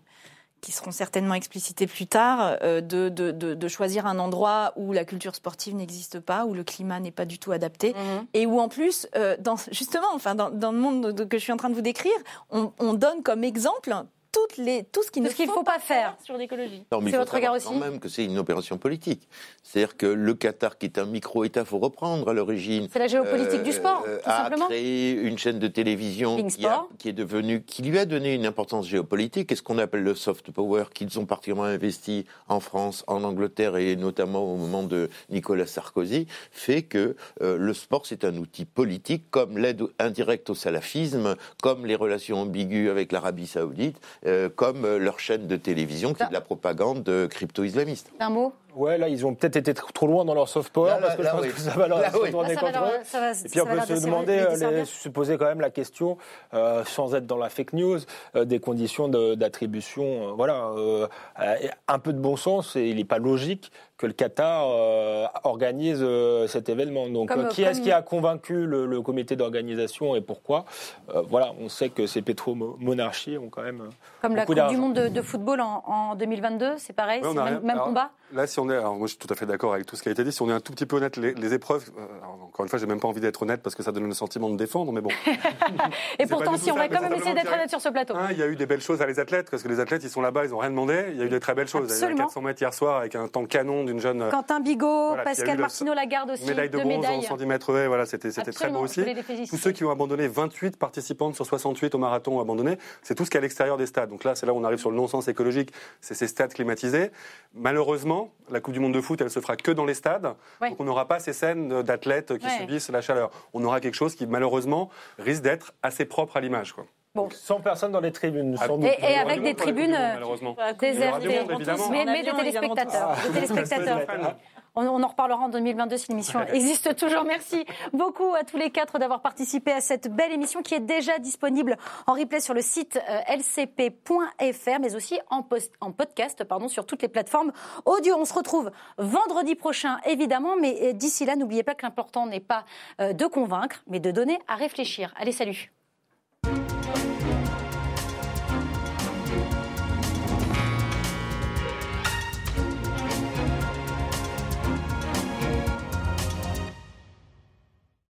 qui seront certainement explicités plus tard, euh, de, de, de, choisir un endroit où la culture sportive n'existe pas, où le climat n'est pas du tout adapté, mhm. et où en plus, euh, dans, justement, enfin, dans, dans, le monde que je suis en train de vous décrire, on, on donne comme exemple toutes les, tout ce qu'il ne faut, pas faire sur l'écologie. C'est votre regard aussi quand même que c'est une opération politique. C'est-à-dire que le Qatar, qui est un micro-État, faut reprendre à l'origine. C'est la géopolitique du sport, euh, tout a simplement. créé une chaîne de télévision qui, qui, est devenue, qui lui a donné une importance géopolitique, et ce qu'on appelle le soft power, qu'ils ont particulièrement investi en France, en Angleterre et notamment au moment de Nicolas Sarkozy, fait que euh, le sport c'est un outil politique, comme l'aide indirecte au salafisme, comme les relations ambiguës avec l'Arabie Saoudite. Euh, comme leur chaîne de télévision qui est de la propagande crypto-islamiste. Un mot? Ouais, là, ils ont peut-être été trop loin dans leur soft power, parce que je pense que ça va leur retourner contre eux. Et puis on peut se demander, euh, se poser quand même la question, euh, sans être dans la fake news, des conditions d'attribution. voilà, un peu de bon sens, et il n'est pas logique que le Qatar organise cet événement. Donc, qui est-ce qui a convaincu le, comité d'organisation et pourquoi Voilà, on sait que ces pétromonarchies ont quand même comme la Coupe du Monde de, football en, 2022, c'est pareil, c'est le même, combat? Là, si on est, alors moi je suis tout à fait d'accord avec tout ce qui a été dit, si on est un tout petit peu honnête, les, épreuves, euh, encore une fois, j'ai même pas envie d'être honnête parce que ça donne le sentiment de défendre, mais bon. Et pourtant, si on va quand même essayer d'être honnête sur ce plateau. il y a eu des belles choses à les athlètes, parce que les athlètes, ils sont là-bas, ils n'ont rien demandé. Il y a eu des très belles choses. Il y a eu 400 mètres hier soir avec un temps canon d'une jeune. Quentin Bigot, Pascal Martineau Lagarde aussi. Médaille de bronze en 110 mètres, voilà, c'était très beau aussi. Tous ceux qui ont abandonné, 28 participantes sur 68 au marathon ont abandonné, c'est tout ce qui est à l'extérieur des stades. Donc là, c'est là où on arrive sur le non-sens écologique, c'est ces stades climatisés. Malheureusement, la Coupe du Monde de foot, elle se fera que dans les stades. Donc on n'aura pas ces scènes d'athlètes qui subissent la chaleur. On aura quelque chose qui, malheureusement, risque d'être assez propre à l'image. Bon. 100 personnes dans les tribunes. Sans et, et avec des tribunes désertées, mais, mais, de téléspectateurs. De téléspectateurs. On, en reparlera en 2022 si l'émission existe toujours. Merci beaucoup à tous les quatre d'avoir participé à cette belle émission qui est déjà disponible en replay sur le site euh, lcp.fr, mais aussi en, en podcast pardon, sur toutes les plateformes audio. On se retrouve vendredi prochain, évidemment, mais euh, d'ici là, n'oubliez pas que l'important n'est pas euh, de convaincre, mais de donner à réfléchir. Allez, salut